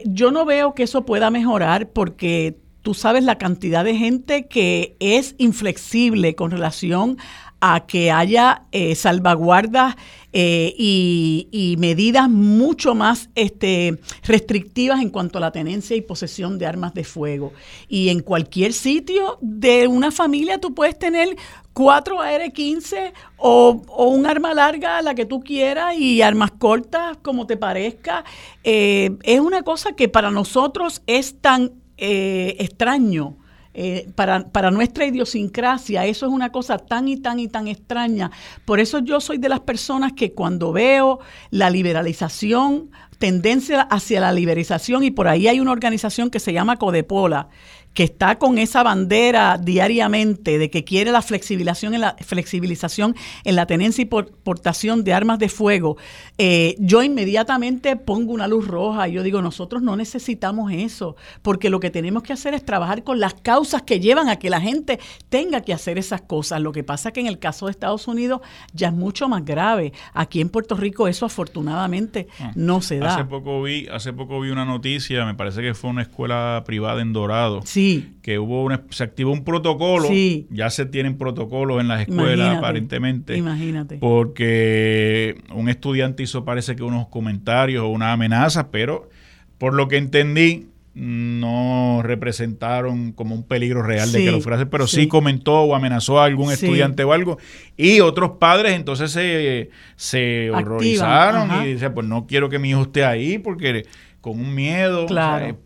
Speaker 3: yo no veo que eso pueda mejorar porque tú sabes la cantidad de gente que es inflexible con relación a que haya eh, salvaguardas eh, y, medidas mucho más este, restrictivas en cuanto a la tenencia y posesión de armas de fuego. Y en cualquier sitio de una familia tú puedes tener cuatro AR-15 o, un arma larga, la que tú quieras, y armas cortas, como te parezca. Eh, es una cosa que para nosotros es tan extraño eh, para, para nuestra idiosincrasia, eso es una cosa tan y tan y tan extraña. Por eso yo soy de las personas que cuando veo la liberalización, tendencia hacia la liberalización, y por ahí hay una organización que se llama Codepola, que está con esa bandera diariamente de que quiere la flexibilización en la, flexibilización en la tenencia y portación de armas de fuego, eh, yo inmediatamente pongo una luz roja y yo digo, nosotros no necesitamos eso, porque lo que tenemos que hacer es trabajar con las causas que llevan a que la gente tenga que hacer esas cosas. Lo que pasa que en el caso de Estados Unidos ya es mucho más grave. Aquí en Puerto Rico eso afortunadamente ah, no se da.
Speaker 2: Hace poco vi, hace poco vi una noticia, me parece que fue una escuela privada en Dorado.
Speaker 3: Sí
Speaker 2: que hubo se activó un protocolo. Ya se tienen protocolos en las escuelas, aparentemente.
Speaker 3: Imagínate.
Speaker 2: Porque un estudiante hizo, parece que unos comentarios o una amenaza, pero por lo que entendí, no representaron como un peligro real de que lo fuera a hacer, pero sí. comentó o amenazó a algún estudiante o algo. Y otros padres entonces se, se horrorizaron y dicen, pues no quiero que mi hijo esté ahí porque con un miedo,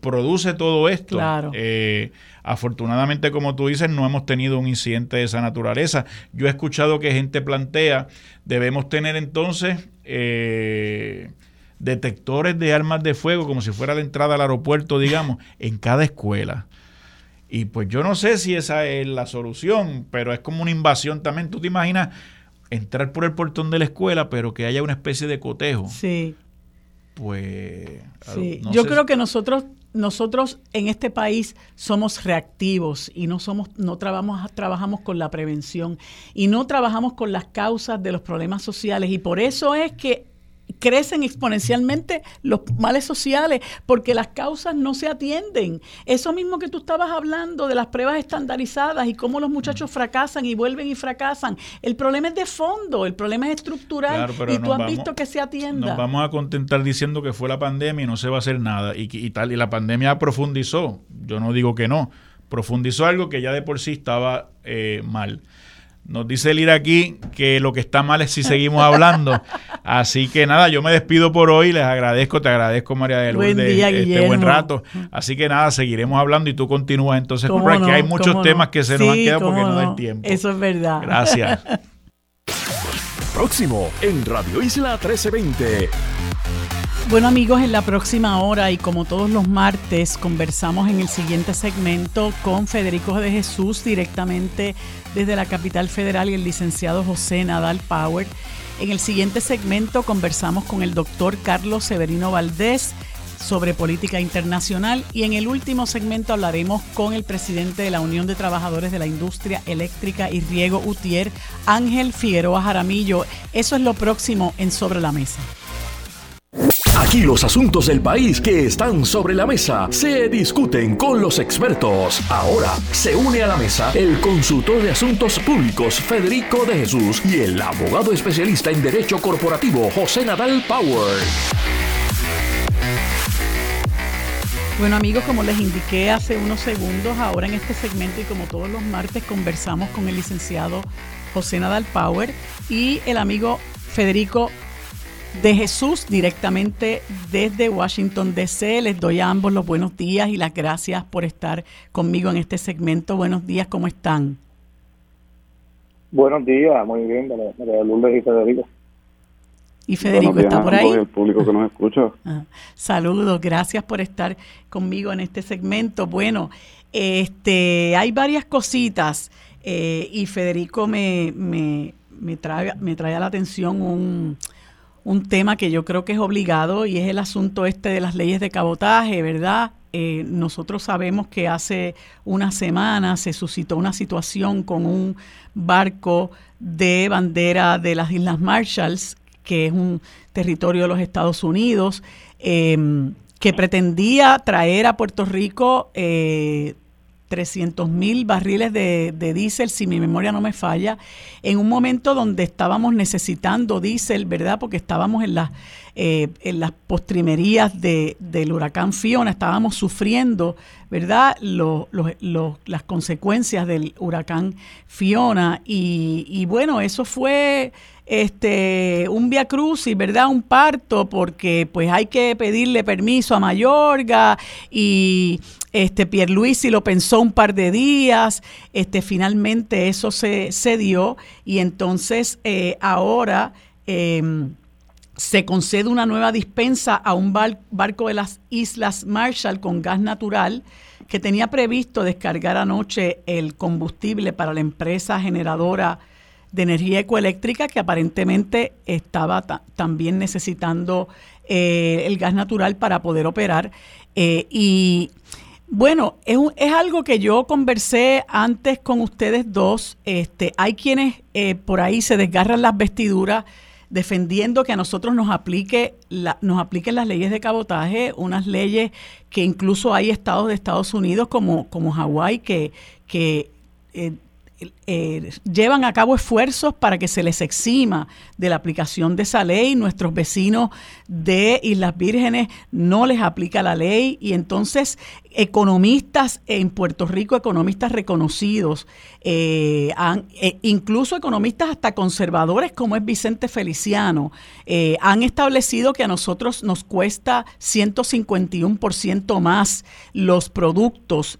Speaker 2: produce todo esto. Eh, afortunadamente, como tú dices, no hemos tenido un incidente de esa naturaleza. Yo he escuchado que gente plantea, debemos tener entonces eh, detectores de armas de fuego, como si fuera la entrada al aeropuerto, digamos, en cada escuela. Y pues yo no sé si esa es la solución, pero es como una invasión también. ¿Tú te imaginas entrar por el portón de la escuela, pero que haya una especie de cotejo?
Speaker 3: Sí
Speaker 2: pues...
Speaker 3: Sí, yo creo que nosotros nosotros en este país somos reactivos y no somos no trabajamos trabajamos con la prevención y no trabajamos con las causas de los problemas sociales y por eso es que crecen exponencialmente los males sociales porque las causas no se atienden. Eso mismo que tú estabas hablando de las pruebas estandarizadas y cómo los muchachos fracasan y vuelven y fracasan. El problema es de fondo, el problema es estructural y tú has visto que se atienda.
Speaker 2: Nos vamos a contentar diciendo que fue la pandemia y no se va a hacer nada y, y tal y la pandemia profundizó. Yo no digo que no, profundizó algo que ya de por sí estaba eh, mal. Nos dice el ir aquí que lo que está mal es si seguimos hablando. Así que nada, yo me despido por hoy. Les agradezco, te agradezco, María de Lourdes, este buen rato. Así que nada, seguiremos hablando y tú continúas entonces porque hay muchos temas que se nos han quedado porque no, da el tiempo.
Speaker 3: Eso es verdad.
Speaker 2: Gracias.
Speaker 1: Próximo en Radio Isla 1320.
Speaker 3: Bueno amigos, en la próxima hora y como todos los martes conversamos en el siguiente segmento con Federico de Jesús directamente desde la capital federal y el licenciado José Nadal Power. En el siguiente segmento conversamos con el doctor Carlos Severino Valdés sobre política internacional y en el último segmento hablaremos con el presidente de la Unión de Trabajadores de la Industria Eléctrica y Riego UTIER, Ángel Figueroa Jaramillo. Eso es lo próximo en Sobre la Mesa.
Speaker 1: Aquí los asuntos del país que están sobre la mesa se discuten con los expertos. Ahora se une a la mesa el consultor de asuntos públicos Federico de Jesús y el abogado especialista en derecho corporativo José Nadal Power.
Speaker 3: Bueno amigos, como les indiqué hace unos segundos, ahora en este segmento y como todos los martes conversamos con el licenciado José Nadal Power y el amigo Federico de Jesús directamente desde Washington, D.C. Les doy a ambos los buenos días y las gracias por estar conmigo en este segmento. Buenos días, ¿cómo están?
Speaker 4: Buenos días, muy bien, María Lourdes y Federico.
Speaker 3: Y Federico está por ahí.
Speaker 4: El público que nos escucha.
Speaker 3: Ah, saludos, gracias por estar conmigo en este segmento. Bueno, este, hay varias cositas eh, y Federico me, me, me, trae, me trae a la atención un, un tema que yo creo que es obligado y es el asunto este de las leyes de cabotaje, ¿verdad? eh, nosotros sabemos que hace una semana se suscitó una situación con un barco de bandera de las Islas Marshalls, que es un territorio de los Estados Unidos, em, que pretendía traer a Puerto Rico eh, 300 mil barriles de, de diésel, si mi memoria no me falla, en un momento donde estábamos necesitando diésel, ¿verdad? Porque estábamos en las, eh, en las postrimerías de, del huracán Fiona, estábamos sufriendo, ¿verdad? las consecuencias del huracán Fiona. Y, y bueno, eso fue este un via crucis, ¿verdad? Un parto porque pues hay que pedirle permiso a Mayorga y este Pierluisi lo pensó un par de días, este finalmente eso se, se dio y entonces eh, ahora em, se concede una nueva dispensa a un barco de las Islas Marshall con gas natural que tenía previsto descargar anoche el combustible para la empresa generadora de energía ecoeléctrica que aparentemente estaba también necesitando eh, el gas natural para poder operar. Eh, y bueno, es, es, algo que yo conversé antes con ustedes dos. Este, hay quienes eh, por ahí se desgarran las vestiduras defendiendo que a nosotros nos aplique la, nos apliquen las leyes de cabotaje, unas leyes que incluso hay estados de Estados Unidos como, como Hawái que, que eh, llevan a cabo esfuerzos para que se les exima de la aplicación de esa ley. Nuestros vecinos de Islas Vírgenes no les aplica la ley y entonces economistas en Puerto Rico, economistas reconocidos, eh, han, eh, incluso economistas hasta conservadores como es Vicente Feliciano, han establecido que a nosotros nos cuesta 151% más los productos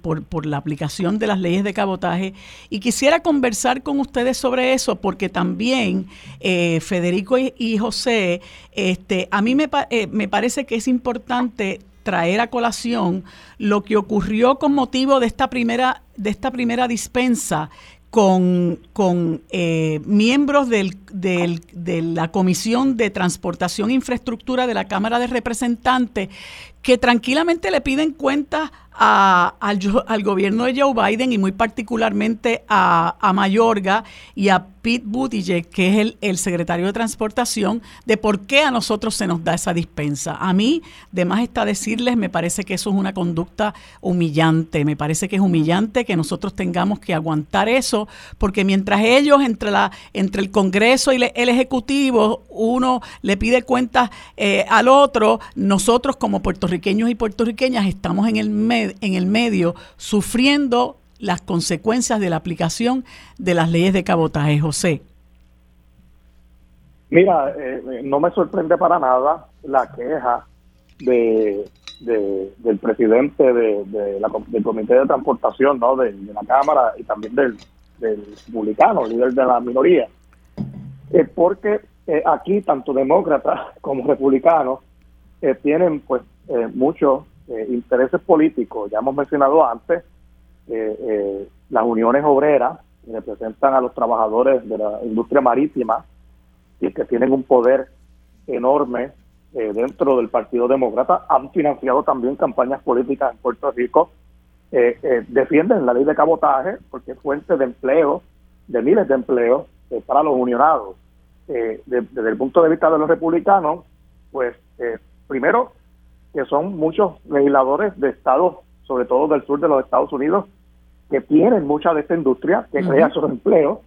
Speaker 3: por, por la aplicación de las leyes de cabotaje. Y quisiera conversar con ustedes sobre eso, porque también eh, Federico y, José, este, a mí me, eh, me parece que es importante traer a colación lo que ocurrió con motivo de esta primera, de esta primera dispensa con, con eh, miembros de la Comisión de Transportación e Infraestructura de la Cámara de Representantes que tranquilamente le piden cuentas al, gobierno de Joe Biden y muy particularmente a, a Mayorga y a Pete Buttigieg, que es el, el, secretario de Transportación, de por qué a nosotros se nos da esa dispensa. A mí, de más está decirles, me parece que eso es una conducta humillante, me parece que es humillante que nosotros tengamos que aguantar eso, porque mientras ellos, entre, la, entre el Congreso y el Ejecutivo, uno le pide cuentas eh, al otro, nosotros como puertorriqueños y puertorriqueñas estamos en el medio en el medio sufriendo las consecuencias de la aplicación de las leyes de cabotaje, José.
Speaker 4: Mira, eh, no me sorprende para nada la queja de, del presidente de, la, del Comité de Transportación ¿no? de, la Cámara y también del, del republicano, líder de la minoría. Eh, porque eh, aquí tanto demócratas como republicanos tienen pues muchos eh, intereses políticos. Ya hemos mencionado antes, eh, eh, las uniones obreras que representan a los trabajadores de la industria marítima y que tienen un poder enorme dentro del Partido Demócrata, han financiado también campañas políticas en Puerto Rico, defienden la ley de cabotaje porque es fuente de empleo, de miles de empleos para los unionados. desde el punto de vista de los republicanos, pues primero que son muchos legisladores de estados, sobre todo del sur de los Estados Unidos, que tienen mucha de esta industria, que crea esos empleos.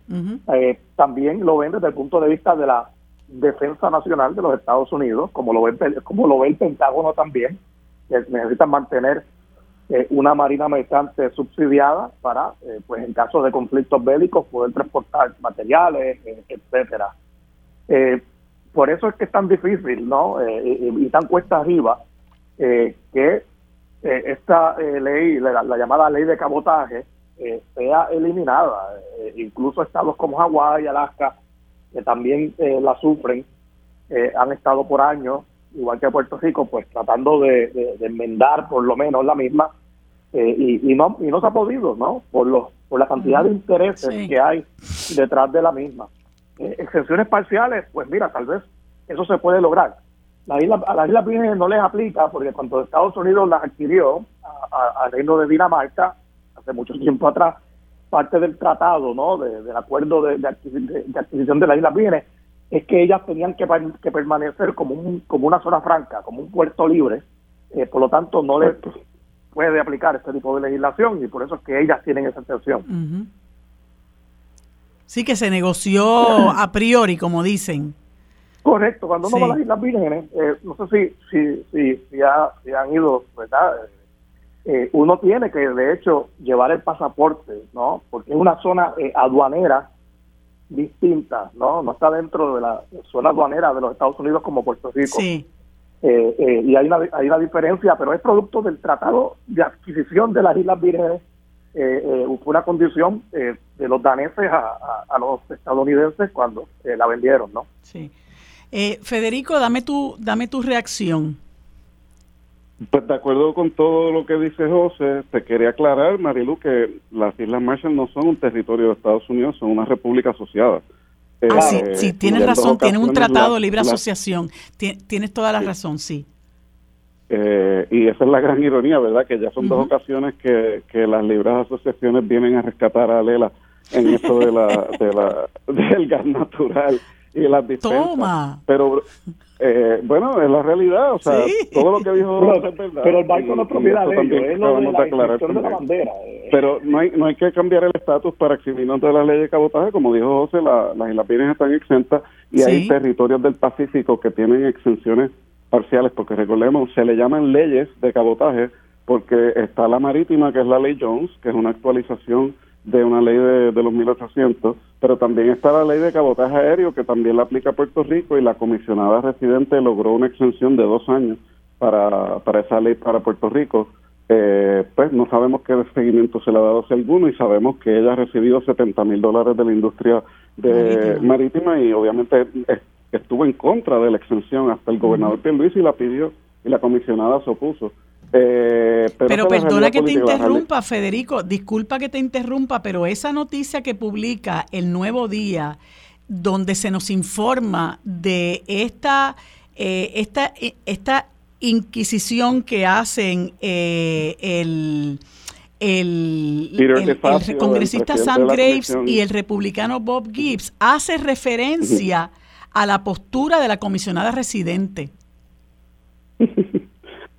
Speaker 4: Eh, también lo ven desde el punto de vista de la defensa nacional de los Estados Unidos, como lo ve, como lo ve el Pentágono también, que necesitan mantener eh, una marina mercante subsidiada para, eh, pues en caso de conflictos bélicos, poder transportar materiales, etcétera. por eso es que es tan difícil, ¿no? y tan cuesta arriba eh, que eh, esta eh, ley, la, llamada ley de cabotaje, sea eliminada. incluso estados como Hawái y Alaska, que también la sufren, han estado por años, igual que Puerto Rico, pues tratando de, enmendar por lo menos la misma, y, no, y no se ha podido, ¿no? Por, los, por la cantidad de intereses que hay detrás de la misma. exenciones parciales, pues mira, tal vez eso se puede lograr La isla, a las Islas Vírgenes no les aplica porque cuando Estados Unidos las adquirió al reino de Dinamarca, hace mucho tiempo atrás, parte del tratado, ¿no? del acuerdo de, adquisición de las Islas Vírgenes, es que ellas tenían que, permanecer como, un, como una zona franca, como un puerto libre, eh, por lo tanto no les puede aplicar este tipo de legislación y por eso es que ellas tienen esa excepción.
Speaker 3: Sí, que se negoció a priori, como dicen.
Speaker 4: Correcto, cuando uno va a las Islas Vírgenes, eh, no sé si, si, si, han ido, ¿verdad? Eh, uno tiene que, de hecho, llevar el pasaporte, ¿no? Porque es una zona eh, aduanera distinta, ¿no? No está dentro de la zona aduanera de los Estados Unidos como Puerto Rico. Sí. y hay una, hay una diferencia, pero es producto del tratado de adquisición de las Islas Vírgenes eh, eh, una condición eh, de los daneses a, los estadounidenses cuando eh, la vendieron, ¿no?
Speaker 3: Sí. Federico, dame tu, dame tu reacción.
Speaker 5: Pues de acuerdo con todo lo que dice José, te quería aclarar, Marilu, que las Islas Marshall no son un territorio de Estados Unidos, son una república asociada.
Speaker 3: ah, sí, sí, tienes razón, tienen un tratado de libre asociación, tienes toda la razón, sí.
Speaker 5: Eh, y esa es la gran ironía, ¿verdad? Que ya son dos ocasiones que, que las libres asociaciones vienen a rescatar a Lela en esto de la, de la, del gas natural y las dispensas. Toma. Pero eh, bueno, es la realidad, o sea, todo lo que dijo
Speaker 4: pero, es verdad. Pero el barco no es propiedad de ellos, es lo de la, de la bandera.
Speaker 5: Eh. Pero no hay, no hay que cambiar el estatus para eximirnos de la ley de cabotaje, como dijo José, la, las Islas Vírgenes están exentas y hay territorios del Pacífico que tienen exenciones parciales, porque recordemos, se le llaman leyes de cabotaje porque está la marítima, que es la ley Jones, que es una actualización de una ley de, los 1800, pero también está la ley de cabotaje aéreo, que también la aplica a Puerto Rico, y la comisionada residente logró una extensión de dos años para, para esa ley para Puerto Rico. Eh, pues no sabemos qué seguimiento se le ha dado a alguno y sabemos que ella ha recibido 70 mil dólares de la industria de marítima. y obviamente estuvo en contra de la exención, hasta el gobernador Pierluisi la pidió y la comisionada se opuso.
Speaker 3: Eh, pero, perdona que te interrumpa, Federico, disculpa que te interrumpa, pero esa noticia que publica el Nuevo Día, donde se nos informa de esta, eh, esta, esta inquisición que hacen eh, el, el, el, congresista Sam Graves y el republicano Bob Gibbs, hace referencia a la postura de la comisionada residente.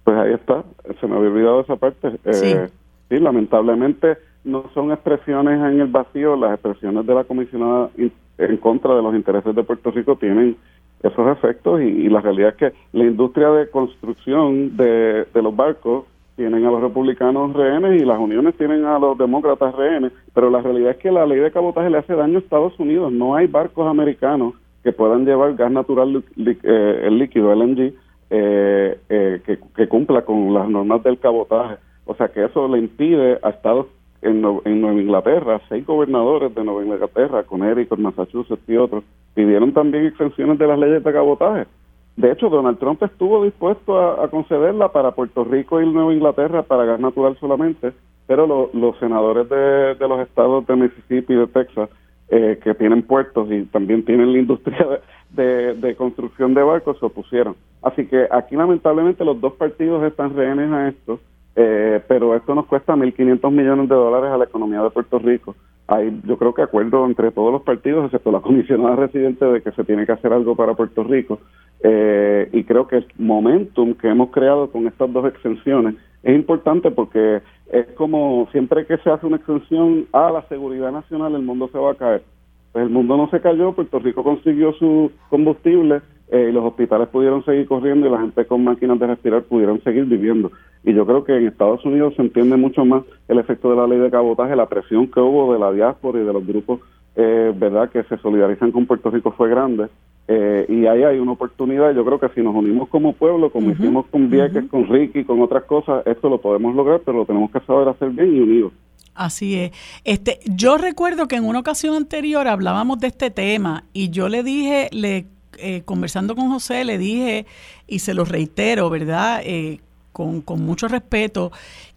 Speaker 5: Pues ahí está, se me había olvidado esa parte. Eh, sí. lamentablemente no son expresiones en el vacío, las expresiones de la comisionada en contra de los intereses de Puerto Rico tienen esos efectos y, la realidad es que la industria de construcción de, de, los barcos tienen a los republicanos rehenes y las uniones tienen a los demócratas rehenes, pero la realidad es que la ley de cabotaje le hace daño a Estados Unidos, no hay barcos americanos que puedan llevar gas natural eh, el líquido LNG eh, eh, que, cumpla con las normas del cabotaje. O sea que eso le impide a estados en, en Nueva Inglaterra, seis gobernadores de Nueva Inglaterra, con Connecticut, Massachusetts y otros, pidieron también exenciones de las leyes de cabotaje. De hecho, Donald Trump estuvo dispuesto a, concederla para Puerto Rico y Nueva Inglaterra para gas natural solamente, pero los senadores de, de los estados de Mississippi y de Texas eh, que tienen puertos y también tienen la industria de, construcción de barcos se opusieron. Así que aquí lamentablemente los dos partidos están rehenes a esto, eh, pero esto nos cuesta 1.500 millones de dólares a la economía de Puerto Rico. Hay, yo creo que acuerdo entre todos los partidos, excepto la comisionada residente, de que se tiene que hacer algo para Puerto Rico. Eh, y creo que el momentum que hemos creado con estas dos extensiones es importante porque es como siempre que se hace una extensión a la seguridad nacional, el mundo se va a caer. Pues el mundo no se cayó, Puerto Rico consiguió su combustible eh, y los hospitales pudieron seguir corriendo y la gente con máquinas de respirar pudieron seguir viviendo. Y yo creo que en Estados Unidos se entiende mucho más el efecto de la ley de cabotaje, la presión que hubo de la diáspora y de los grupos, eh, verdad, que se solidarizan con Puerto Rico fue grande. Eh, y ahí hay una oportunidad. Yo creo que si nos unimos como pueblo, como hicimos con Vieques, con Ricky, con otras cosas, esto lo podemos lograr, pero lo tenemos que saber hacer bien y unidos.
Speaker 3: Así es. Este, yo recuerdo que en una ocasión anterior hablábamos de este tema y yo le dije, le eh, conversando con José, le dije y se lo reitero, ¿verdad? Eh, con, con mucho respeto,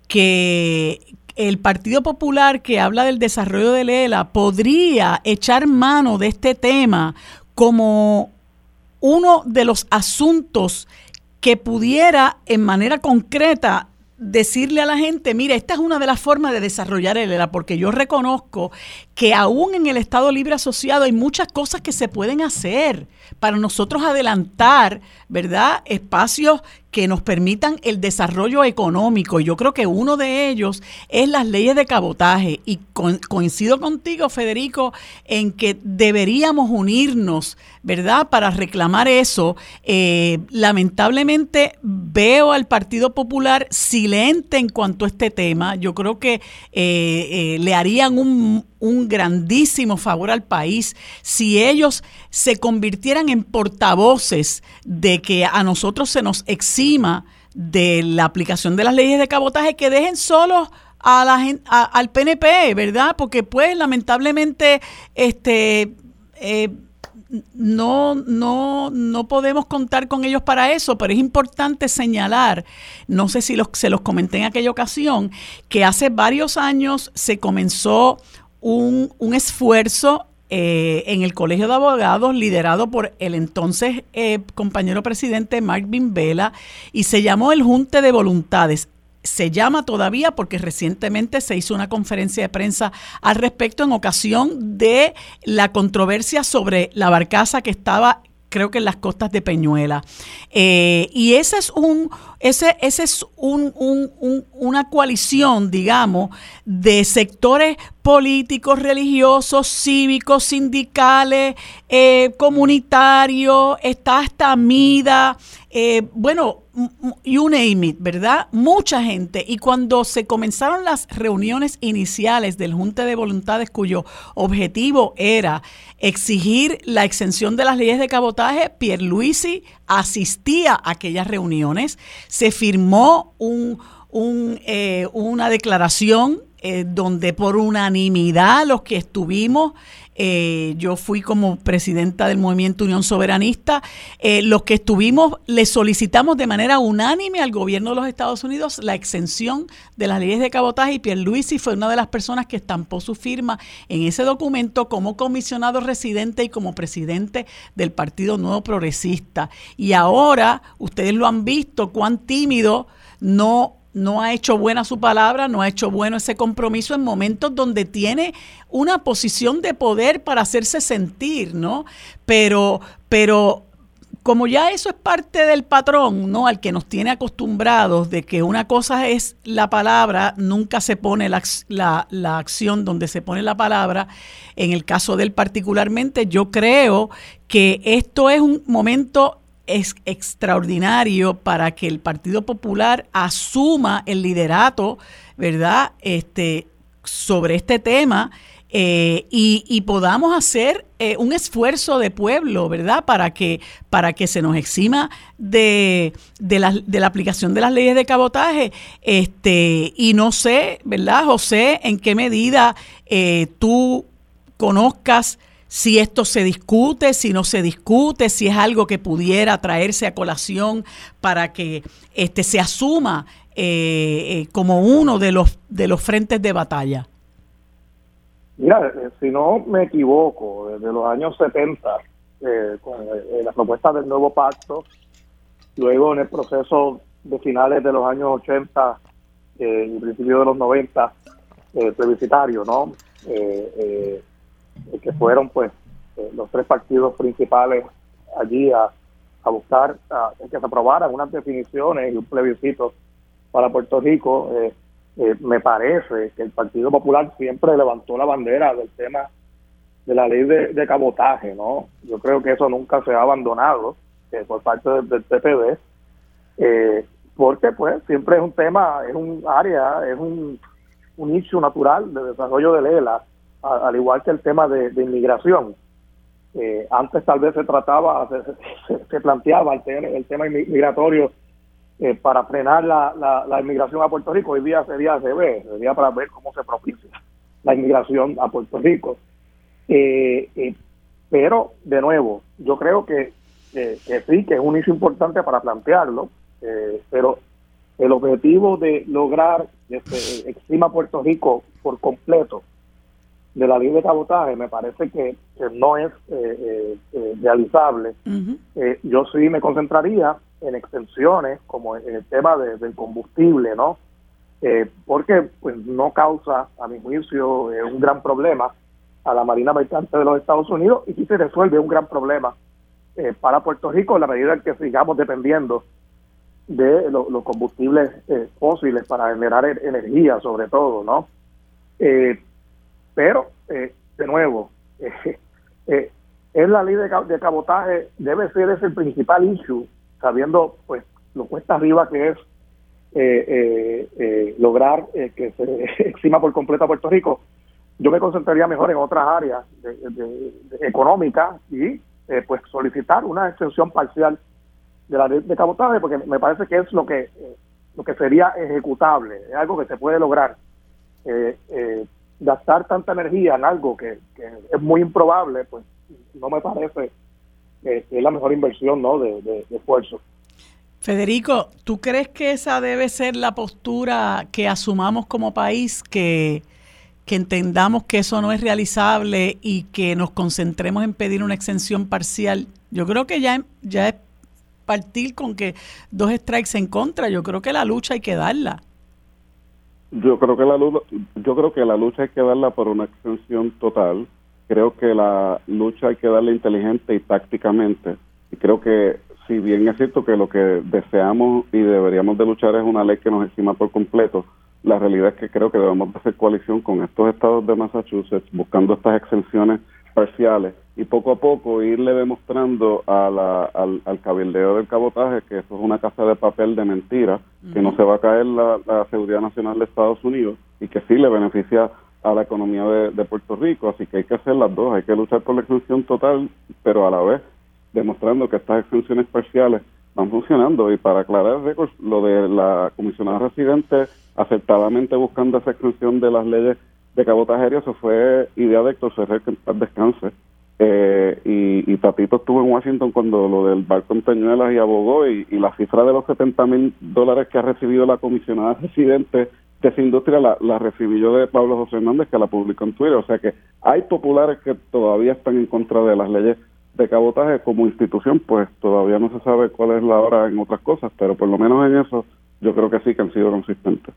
Speaker 3: que el Partido Popular que habla del desarrollo de Lela podría echar mano de este tema como uno de los asuntos que pudiera en manera concreta decirle a la gente, mire, esta es una de las formas de desarrollar el ELA, porque yo reconozco que aún en el Estado Libre Asociado hay muchas cosas que se pueden hacer para nosotros adelantar, ¿verdad? Espacios que nos permitan el desarrollo económico. Yo creo que uno de ellos es las leyes de cabotaje. Y coincido contigo, Federico, en que deberíamos unirnos, ¿verdad?, para reclamar eso. Eh, lamentablemente veo al Partido Popular silente en cuanto a este tema. Yo creo que eh, eh, le harían un, un grandísimo favor al país si ellos se convirtieran en portavoces de que a nosotros se nos exima de la aplicación de las leyes de cabotaje, que dejen solos a la al PNP, ¿verdad? Porque pues lamentablemente este eh, no, no, no podemos contar con ellos para eso, pero es importante señalar, no sé si los, se los comenté en aquella ocasión, que hace varios años se comenzó un, un esfuerzo eh, en el Colegio de Abogados liderado por el entonces eh, compañero presidente Mark Vela y se llamó el Junte de Voluntades. Se llama todavía porque recientemente se hizo una conferencia de prensa al respecto en ocasión de la controversia sobre la barcaza que estaba creo que en las costas de Peñuela. Eh, y ese es un, ese, ese es un, una coalición, digamos, de sectores políticos, religiosos, cívicos, sindicales, eh, comunitarios, está hasta MIDA, eh, bueno, you name it, ¿verdad? Mucha gente. Y cuando se comenzaron las reuniones iniciales del Junta de Voluntades, cuyo objetivo era exigir la exención de las leyes de cabotaje, Pierluisi asistía a aquellas reuniones, se firmó un, eh, una declaración eh, donde por unanimidad los que estuvimos eh, yo fui como presidenta del Movimiento Unión Soberanista. Eh, los que estuvimos, le solicitamos de manera unánime al gobierno de los Estados Unidos la exención de las leyes de cabotaje y Pierluisi fue una de las personas que estampó su firma en ese documento como comisionado residente y como presidente del Partido Nuevo Progresista. Y ahora, ustedes lo han visto, cuán tímido no no ha hecho buena su palabra, no ha hecho bueno ese compromiso en momentos donde tiene una posición de poder para hacerse sentir, ¿no? Pero, pero como ya eso es parte del patrón, ¿no? Al que nos tiene acostumbrados de que una cosa es la palabra, nunca se pone la, la, acción donde se pone la palabra. En el caso del particularmente, yo creo que esto es un momento es extraordinario para que el Partido Popular asuma el liderato, ¿verdad? Este, sobre este tema eh, y, podamos hacer eh, un esfuerzo de pueblo, ¿verdad? Para que, para que se nos exima de, de, la, de la aplicación de las leyes de cabotaje. Este, y no sé, ¿verdad, José, en qué medida eh, tú conozcas si esto se discute, si no se discute, si es algo que pudiera traerse a colación para que este, se asuma eh, eh, como uno de los, de los frentes de batalla.
Speaker 4: Mira, eh, si no me equivoco, desde los años 70, con la propuesta del nuevo pacto, luego en el proceso de finales de los años 80 y principios de los 90, plebiscitario, ¿no? Que fueron pues eh, los tres partidos principales allí a, buscar que se aprobaran unas definiciones y un plebiscito para Puerto Rico, eh, eh, me parece que el Partido Popular siempre levantó la bandera del tema de la ley de, cabotaje, ¿no? Yo creo que eso nunca se ha abandonado por parte del, del PPD, porque pues siempre es un tema, es un área, es un, un issue natural de desarrollo de LELA al igual que el tema de, inmigración. Eh, antes tal vez se trataba, se, planteaba el, tema migratorio eh, para frenar la, la, inmigración a Puerto Rico. Hoy día sería se ve, sería para ver cómo se propicia la inmigración a Puerto Rico. Eh, pero, de nuevo, yo creo que, que sí, que es un inicio importante para plantearlo, pero el objetivo de lograr este, exima Puerto Rico por completo de la ley de cabotaje me parece que, no es eh, eh, realizable. yo sí me concentraría en extensiones, como en el tema del combustible, ¿no? porque pues no causa, a mi juicio, un gran problema a la Marina Mercante de los Estados Unidos y sí se resuelve un gran problema para Puerto Rico en la medida en que sigamos dependiendo de los combustibles eh, fósiles para generar e-, energía, sobre todo, ¿no? Eh, pero, eh, de nuevo, es la ley de, de, cabotaje, debe ser ese el principal issue, sabiendo, pues, lo cuesta arriba que es lograr que se exima por completo a Puerto Rico. Yo me concentraría mejor en otras áreas económicas y, pues, solicitar una extensión parcial de la de cabotaje porque me parece que es lo que eh, lo que sería ejecutable es algo que se puede lograr eh, eh, gastar tanta energía en algo que, es muy improbable pues no me parece que es la mejor inversión no de, esfuerzo
Speaker 3: Federico tú crees que esa debe ser la postura que asumamos como país que que entendamos que eso no es realizable y que nos concentremos en pedir una exención parcial. Yo creo que ya, ya es partir con que dos strikes en contra. Yo creo que la lucha hay que darla.
Speaker 5: Yo creo que la yo creo que la lucha hay que darla por una extensión total. Creo que la lucha hay que darla inteligente y tácticamente. Y creo que si bien es cierto que lo que deseamos y deberíamos de luchar es una ley que nos estima por completo, la realidad es que creo que debemos de hacer coalición con estos estados de Massachusetts buscando estas exenciones parciales. Y poco a poco irle demostrando a la, al, al, cabildeo del cabotaje que eso es una casa de papel de mentira, que no se va a caer la, seguridad nacional de Estados Unidos y que sí le beneficia a la economía de, Puerto Rico, así que hay que hacer las dos, hay que luchar por la extensión total, pero a la vez demostrando que estas extensiones parciales van funcionando. Y para aclarar lo de la comisionada residente acertadamente buscando esa extensión de las leyes de cabotaje eso fue idea de Héctor Ferrer, que en descanse, eh, y, y, estuvo en Washington cuando lo del barco en Peñuelas y abogó y, la cifra de los 70 mil dólares que ha recibido la comisionada residente de esa industria la, la recibí yo de Pablo José Hernández que la publicó en Twitter. O sea que hay populares que todavía están en contra de las leyes de cabotaje como institución, pues todavía no se sabe cuál es la hora en otras cosas, pero por lo menos en eso yo creo que sí que han sido consistentes.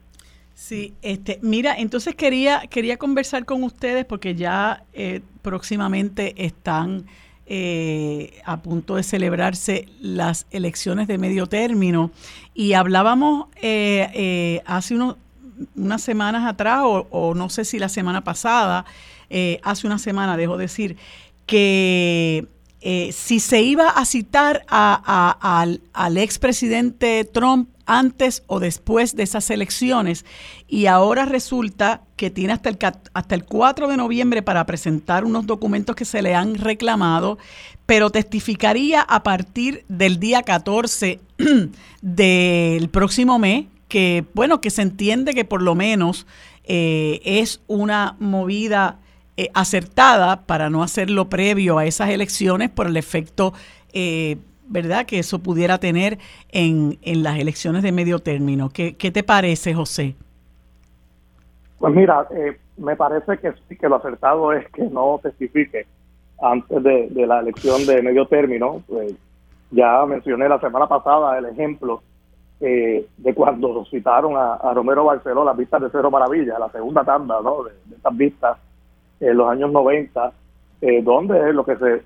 Speaker 3: Sí, este, mira, entonces quería, quería conversar con ustedes porque ya eh, próximamente están eh, a punto de celebrarse las elecciones de medio término. Y hablábamos eh, hace unos, unas semanas atrás o, no sé si la semana pasada, hace una semana, dejo decir, que si se iba a citar al, al expresidente Trump antes o después de esas elecciones y ahora resulta que tiene hasta el, hasta el 4 de noviembre para presentar unos documentos que se le han reclamado, pero testificaría a partir del día 14 del próximo mes, que bueno, que se entiende que por lo menos eh, es una movida eh, acertada para no hacerlo previo a esas elecciones por el efecto eh, ¿verdad?, que eso pudiera tener en, en las elecciones de medio término. ¿Qué, te parece, José?
Speaker 4: Pues mira, eh, me parece que sí que lo acertado es que no testifique antes de, la elección de medio término. Pues, ya mencioné la semana pasada el ejemplo eh, de cuando citaron a, Romero Barceló las vistas de Cero Maravilla, la segunda tanda ¿no? de, estas vistas en los años 90, eh, donde lo que se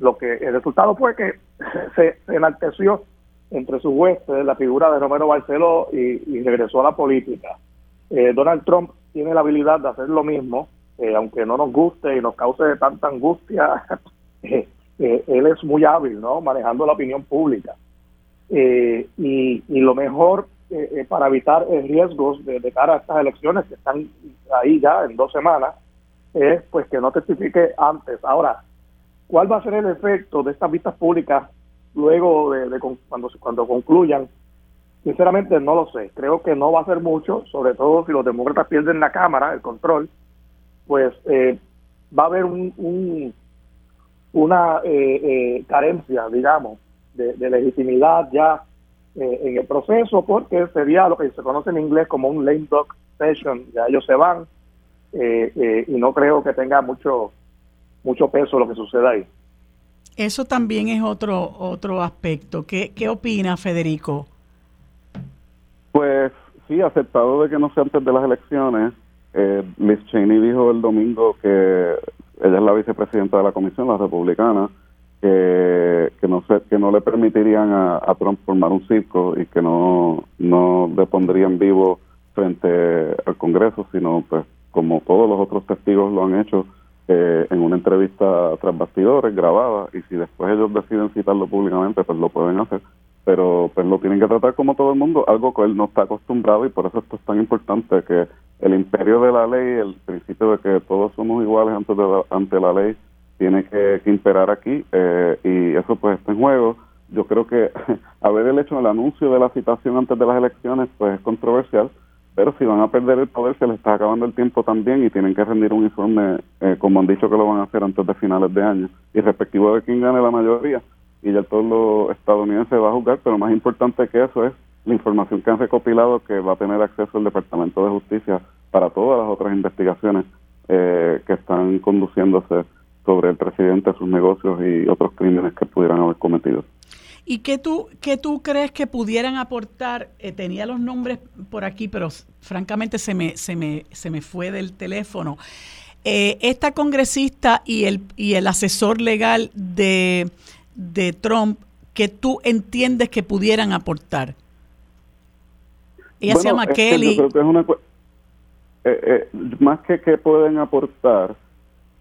Speaker 4: lo que el resultado fue que se, enalteció entre sus huestes la figura de Romero Barceló y, regresó a la política. Eh, Donald Trump tiene la habilidad de hacer lo mismo, eh, aunque no nos guste y nos cause tanta angustia, eh, él es muy hábil, ¿no? Manejando la opinión pública. Y, lo mejor para evitar riesgos de, de, cara a estas elecciones que están ahí ya en dos semanas es pues que no testifique antes. Ahora, ¿Cuál va a ser el efecto de estas vistas públicas luego de, cuando, cuando concluyan? Sinceramente no lo sé. Creo que no va a ser mucho, sobre todo si los demócratas pierden la Cámara, el control, pues eh, va a haber un, una eh, eh, carencia, digamos, de, legitimidad ya en el proceso, porque sería lo que se conoce en inglés como un lame duck session, ya ellos se van, y no creo que tenga mucho mucho peso lo que suceda ahí.
Speaker 3: Eso también es otro otro aspecto. ¿Qué, qué opina Federico?
Speaker 5: Pues sí, aceptado de que no sea antes de las elecciones. Eh, Liz Cheney dijo el domingo que ella es la vicepresidenta de la comisión, la republicana, que, que no se, que no le permitirían a, a, Trump formar un circo y que no, no le pondrían vivo frente al Congreso, sino pues como todos los otros testigos lo han hecho eh, en una entrevista tras bastidores grabada y si después ellos deciden citarlo públicamente pues lo pueden hacer pero pues lo tienen que tratar como todo el mundo, algo que él no está acostumbrado y por eso esto es tan importante que el imperio de la ley, el principio de que todos somos iguales ante, la, ante la ley, tiene que, imperar aquí eh, y eso pues está en juego. Yo creo que haber hecho el anuncio de la citación antes de las elecciones pues es controversial, pero si van a perder el poder se les está acabando el tiempo también y tienen que rendir un informe eh, como han dicho que lo van a hacer antes de finales de año y respectivo de quién gane la mayoría y ya todo lo estadounidense va a juzgar, pero más importante que eso es la información que han recopilado que va a tener acceso el Departamento de Justicia para todas las otras investigaciones eh, que están conduciéndose sobre el presidente, sus negocios y otros crímenes que pudieran haber cometido.
Speaker 3: ¿Y qué tú, qué tú crees que pudieran aportar? Eh, tenía los nombres por aquí, pero francamente se me, se me, se me fue del teléfono. Eh, esta congresista y el, y el asesor legal de de Trump que tú entiendes que pudieran aportar? Ella se llama Kelly.
Speaker 5: Eh, eh, más que que pueden aportar,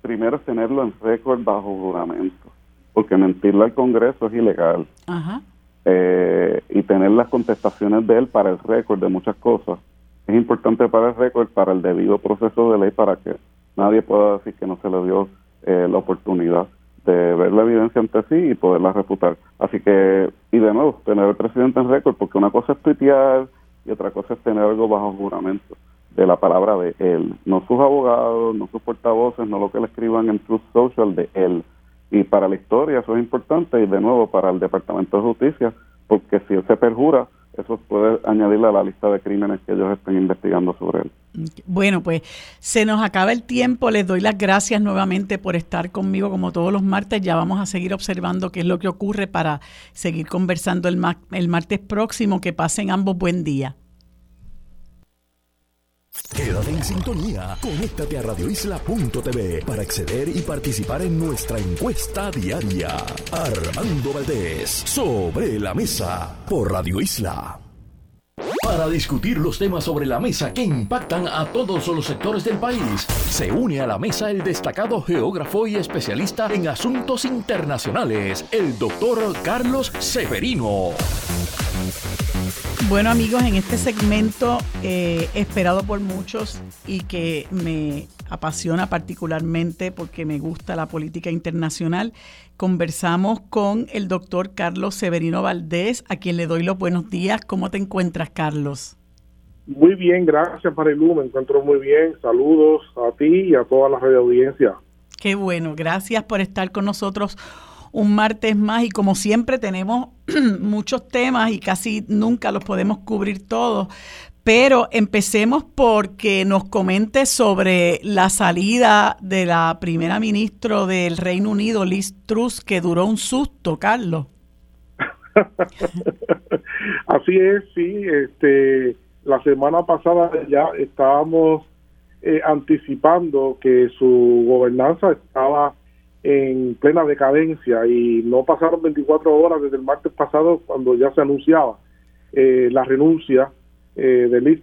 Speaker 5: primero es tenerlo en récord bajo juramento, porque mentirle al Congreso es ilegal. Eh, y tener las contestaciones de él para el récord de muchas cosas es importante para el récord, para el debido proceso de ley, para que nadie pueda decir que no se le dio la oportunidad de ver la evidencia ante sí y poderla refutar. Así que, y de nuevo, tener el presidente en récord, porque una cosa es tuitear y otra cosa es tener algo bajo juramento de la palabra de él, no sus abogados, no sus portavoces, no lo que le escriban en Truth Social de él. Y para la historia eso es importante y de nuevo para el Departamento de Justicia, porque si él se perjura, eso puede añadirle a la lista de crímenes que ellos estén investigando sobre él.
Speaker 3: Bueno, pues se nos acaba el tiempo. Les doy las gracias nuevamente por estar conmigo como todos los martes. Ya vamos a seguir observando qué es lo que ocurre para seguir conversando el, el martes próximo. Que pasen ambos buen día.
Speaker 1: Quédate en sintonía. Conéctate a radioisla.tv para acceder y participar en nuestra encuesta diaria. Armando Valdés, sobre la mesa, por Radio Isla. Para discutir los temas sobre la mesa que impactan a todos los sectores del país, se une a la mesa el destacado geógrafo y especialista en asuntos internacionales, el doctor Carlos Severino.
Speaker 3: Bueno amigos, en este segmento eh, esperado por muchos y que me apasiona particularmente porque me gusta la política internacional, conversamos con el doctor Carlos Severino Valdés, a quien le doy los buenos días. ¿Cómo te encuentras, Carlos?
Speaker 6: Muy bien, gracias Marilu, me encuentro muy bien. Saludos a ti y a toda la audiencia.
Speaker 3: Qué bueno, gracias por estar con nosotros un martes más y como siempre tenemos muchos temas y casi nunca los podemos cubrir todos. Pero empecemos porque nos comente sobre la salida de la primera ministra del Reino Unido, Liz Truss, que duró un susto, Carlos.
Speaker 6: Así es, sí. Este, la semana pasada ya estábamos eh, anticipando que su gobernanza estaba en plena decadencia y no pasaron 24 horas desde el martes pasado cuando ya se anunciaba eh, la renuncia eh, de Liz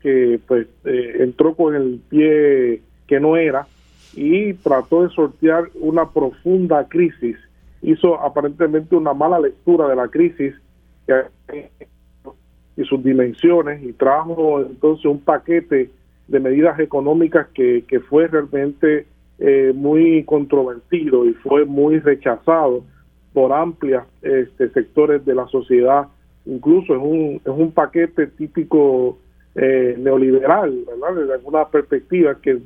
Speaker 6: que pues eh, entró con el pie que no era y trató de sortear una profunda crisis. Hizo aparentemente una mala lectura de la crisis y sus dimensiones y trajo entonces un paquete de medidas económicas que, que fue realmente eh, muy controvertido y fue muy rechazado por amplios este, sectores de la sociedad. Incluso es un, es un paquete típico eh, neoliberal, ¿verdad? Desde alguna perspectiva que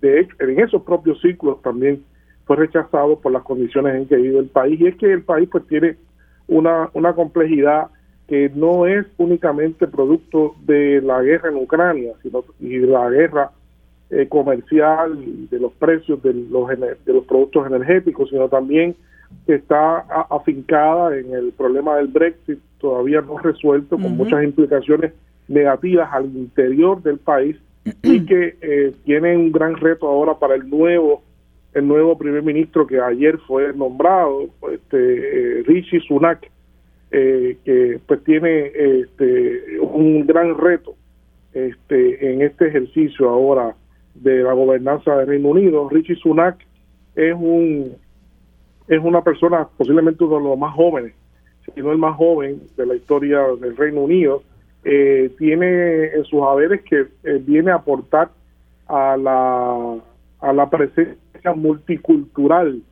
Speaker 6: de en esos propios ciclos también fue rechazado por las condiciones en que vive el país. Y es que el país pues tiene una, una complejidad que no es únicamente producto de la guerra en Ucrania, sino y la guerra eh, comercial de los precios de los, de los productos energéticos, sino también que está afincada en el problema del Brexit, todavía no resuelto, con muchas implicaciones negativas al interior del país y que eh, tiene un gran reto ahora para el nuevo el nuevo primer ministro que ayer fue nombrado, este, eh, Rishi Sunak, eh, que pues tiene este, un gran reto este, en este ejercicio ahora de la gobernanza del Reino Unido. Rishi Sunak es un es una persona posiblemente uno de los más jóvenes, si no el más joven de la historia del Reino Unido. Eh, tiene en sus haberes que viene a aportar a la, a la presencia multicultural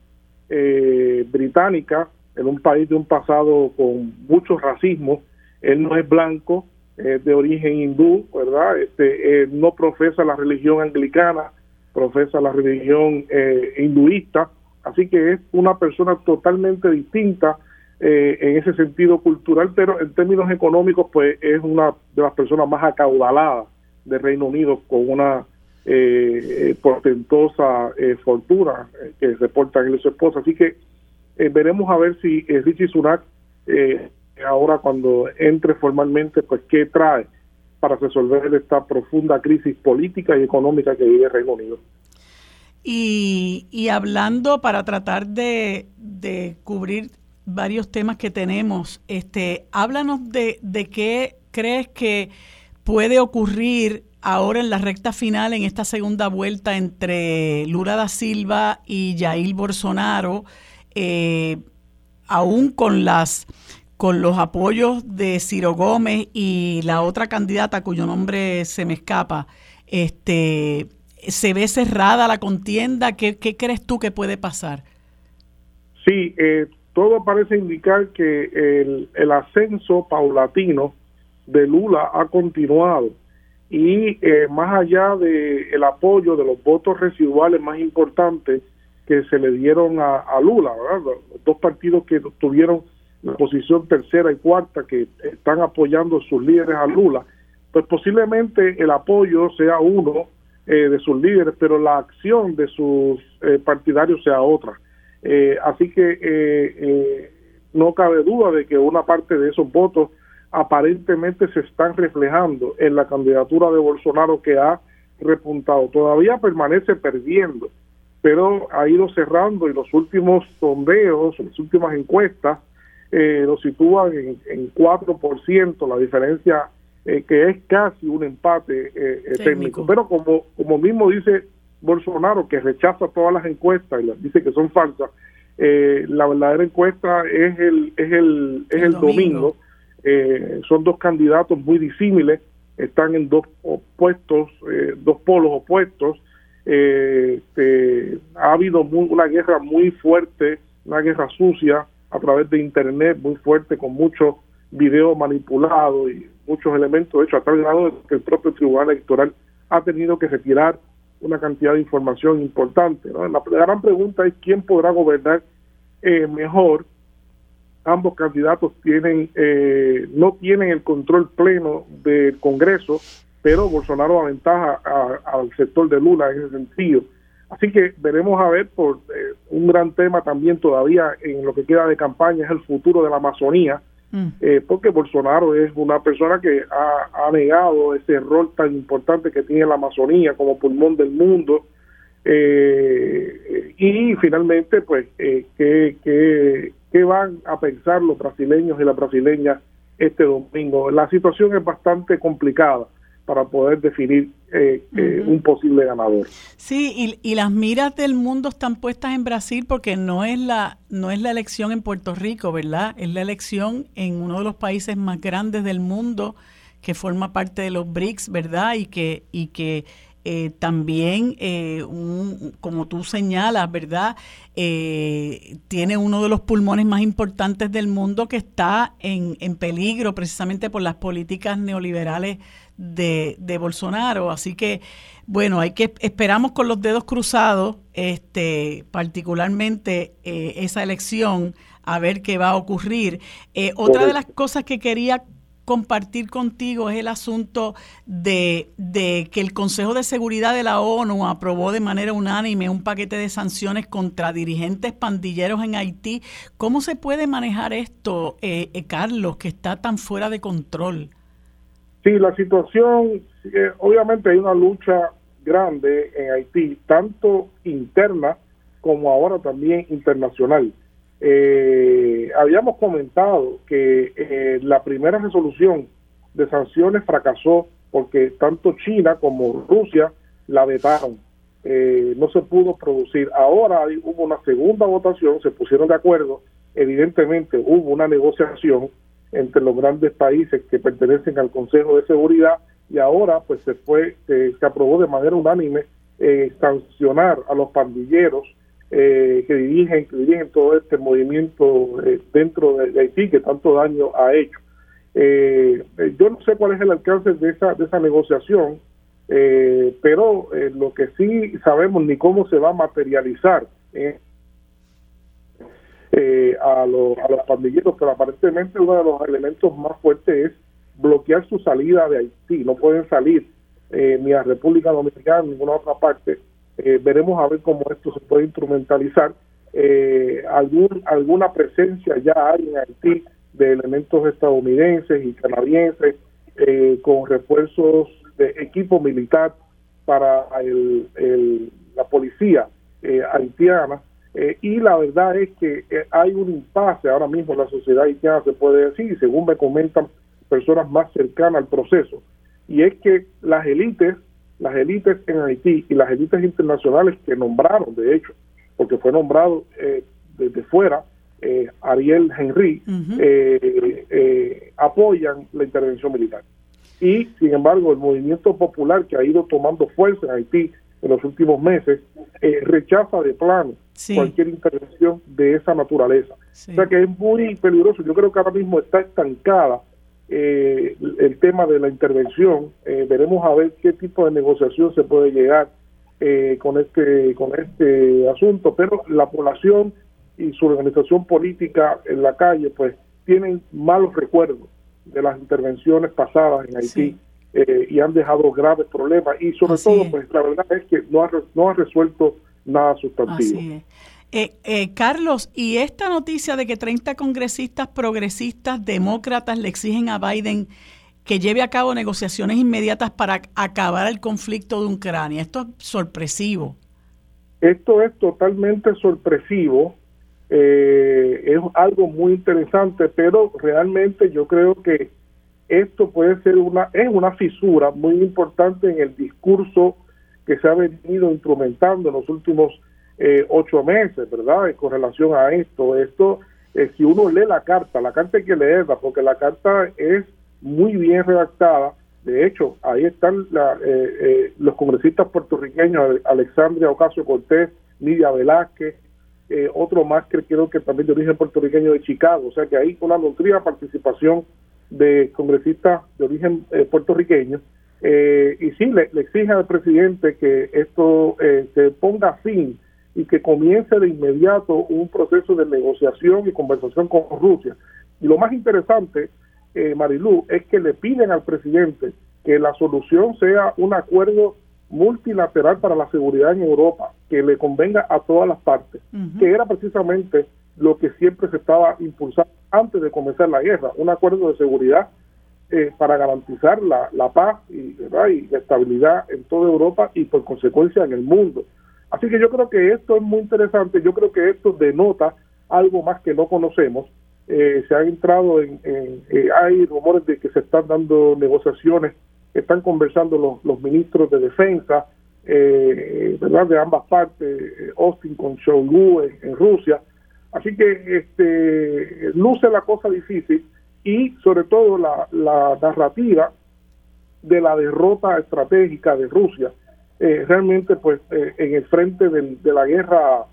Speaker 6: eh, británica en un país de un pasado con mucho racismo. Él no es blanco, es de origen hindú, ¿verdad? Este, no profesa la religión anglicana, profesa la religión eh, hinduista, así que es una persona totalmente distinta eh, en ese sentido cultural, pero en términos económicos, pues es una de las personas más acaudaladas del Reino Unido, con una eh, eh, portentosa eh, fortuna eh, que reporta él y su esposa. Así que veremos a ver si Richie Sunak, ahora cuando entre formalmente, pues qué trae para resolver esta profunda crisis política y económica que vive el Reino Unido.
Speaker 3: Y, hablando para tratar de, cubrir varios temas que tenemos, este, háblanos de, de qué crees que puede ocurrir ahora en la recta final, en esta segunda vuelta entre Lula da Silva y Jair Bolsonaro, eh, aún con las con los apoyos de Ciro Gómez y la otra candidata cuyo nombre se me escapa, este, se ve cerrada la contienda. ¿Qué, crees tú que puede pasar?
Speaker 6: Sí, eh, todo parece indicar que el, el ascenso paulatino de Lula ha continuado y eh, más allá del el apoyo de los votos residuales más importantes que se le dieron a, Lula, los dos partidos que tuvieron la posición tercera y cuarta que están apoyando sus líderes a Lula, pues posiblemente el apoyo sea uno eh, de sus líderes, pero la acción de sus eh, partidarios sea otra. así que no cabe duda de que una parte de esos votos aparentemente se están reflejando en la candidatura de Bolsonaro que ha repuntado. Todavía permanece perdiendo, pero ha ido cerrando y los últimos sondeos, las últimas encuestas, eh, lo sitúan en, en 4%, la diferencia eh, que es casi un empate eh, técnico. Pero como, como mismo dice Bolsonaro, que rechaza todas las encuestas y las dice que son falsas, la verdadera encuesta es el, es el, es el, domingo eh, son dos candidatos muy disímiles, están en dos opuestos, eh, dos polos opuestos. Eh, este, ha habido una guerra muy fuerte, una guerra sucia a través de Internet, muy fuerte, con muchos videos manipulados y muchos elementos. De hecho, a tal grado que el propio Tribunal Electoral ha tenido que retirar una cantidad de información importante. La, gran pregunta es quién podrá gobernar mejor ambos candidatos tienen eh, no tienen el control pleno del Congreso, pero Bolsonaro aventaja al sector de Lula en ese sentido. Así que veremos a ver por eh, un gran tema también todavía en lo que queda de campaña es el futuro de la Amazonía, mm. eh, porque Bolsonaro es una persona que ha, negado ese rol tan importante que tiene la Amazonía como pulmón del mundo. y finalmente, pues, que, que qué van a pensar los brasileños y las brasileñas este domingo. La situación es bastante complicada para poder definir eh, eh, un posible ganador.
Speaker 3: Sí, y, y, las miras del mundo están puestas en Brasil porque no es la no es la elección en Puerto Rico, ¿verdad? Es la elección en uno de los países más grandes del mundo que forma parte de los BRICS, ¿verdad? Y que y que eh, también, eh, como tú señalas, ¿verdad? Eh, tiene uno de los pulmones más importantes del mundo que está en, en peligro precisamente por las políticas neoliberales de, de, Bolsonaro. Así que, bueno, hay que esperamos con los dedos cruzados, este, particularmente esa elección, a ver qué va a ocurrir. otra de las cosas que quería compartir contigo es el asunto de, que el Consejo de Seguridad de la ONU aprobó de manera unánime un paquete de sanciones contra dirigentes pandilleros en Haití. ¿Cómo se puede manejar esto, eh, eh, Carlos, que está tan fuera de control?
Speaker 6: Sí, la situación, eh, obviamente hay una lucha grande en Haití, tanto interna como ahora también internacional. Eh, habíamos comentado que eh, la primera resolución de sanciones fracasó porque tanto China como Rusia la vetaron. Eh, no se pudo producir. Ahora hubo una segunda votación, se pusieron de acuerdo. Evidentemente hubo una negociación entre los grandes países que pertenecen al Consejo de Seguridad y ahora pues se fue, se aprobó de manera unánime eh, sancionar a los pandilleros eh, que dirigen que dirigen todo este movimiento eh, dentro de, Haití que tanto daño ha hecho. Eh, yo no sé cuál es el alcance de esa de esa negociación, pero lo que sí sabemos ni cómo se va a materializar a, los, a los pandilleros, pero aparentemente uno de los elementos más fuertes es bloquear su salida de Haití. No pueden salir ni a República Dominicana ni a ninguna otra parte eh, veremos a ver cómo esto se puede instrumentalizar. Eh, algún, alguna presencia ya hay en Haití de elementos estadounidenses y canadienses eh, con refuerzos de equipo militar para la policía haitiana. Y la verdad es que hay un impasse ahora mismo en la sociedad haitiana, se puede decir, según me comentan personas más cercanas al proceso, y es que las élites las élites en Haití y las élites internacionales que nombraron, de hecho, porque fue nombrado eh, desde fuera, eh, Ariel Henry, eh, apoyan la intervención militar. Y, sin embargo, el movimiento popular que ha ido tomando fuerza en Haití en los últimos meses rechaza de plano cualquier intervención de esa naturaleza. O sea que es muy peligroso. Yo creo que ahora mismo está estancada eh, el tema de la intervención. Eh, veremos a ver qué tipo de negociación se puede llegar eh, con este con este asunto, pero la población y su organización política en la calle pues tienen malos recuerdos de las intervenciones pasadas en Haití eh, y han dejado graves problemas. Y sobre todo pues la verdad es que no ha, no ha resuelto nada sustantivo.
Speaker 3: Eh, eh, Carlos, y esta noticia de que 30 congresistas progresistas demócratas le exigen a Biden que lleve a cabo negociaciones inmediatas para acabar el conflicto de Ucrania, esto es sorpresivo.
Speaker 6: Esto es totalmente sorpresivo, eh, es algo muy interesante, pero realmente yo creo que esto puede ser una, es una fisura muy importante en el discurso que se ha venido instrumentando en los últimos eh, ocho meses, ¿verdad? con relación a esto. Esto, eh, si uno lee la carta, la carta hay que leerla porque la carta es muy bien redactada. De hecho, ahí están eh, los congresistas puertorriqueños, Alexandria Ocasio Cortés, Nidia Velázquez, otro más que creo que también de origen puertorriqueño de Chicago. O sea que hay una nutrida participación de congresistas de origen puertorriqueño. y sí, le, le exige al presidente que esto se ponga fin y que comience de inmediato un proceso de negociación y conversación con Rusia. Y lo más interesante, eh, Marilú, es que le piden al presidente que la solución sea un acuerdo multilateral para la seguridad en Europa, que le convenga a todas las partes, que era precisamente lo que siempre se estaba impulsando antes de comenzar la guerra, un acuerdo de seguridad eh, para garantizar la, paz y, y la estabilidad en toda Europa y por consecuencia en el mundo. Así que yo creo que esto es muy interesante, yo creo que esto denota algo más que no conocemos. Eh, se ha entrado en, eh, hay rumores de que se están dando negociaciones, están conversando los, ministros de defensa, eh, ¿verdad? De ambas partes, Austin con Shoigu en, Rusia. Así que este, luce la cosa difícil y sobre todo la, la narrativa de la derrota estratégica de Rusia eh, realmente pues eh, en el frente de la guerra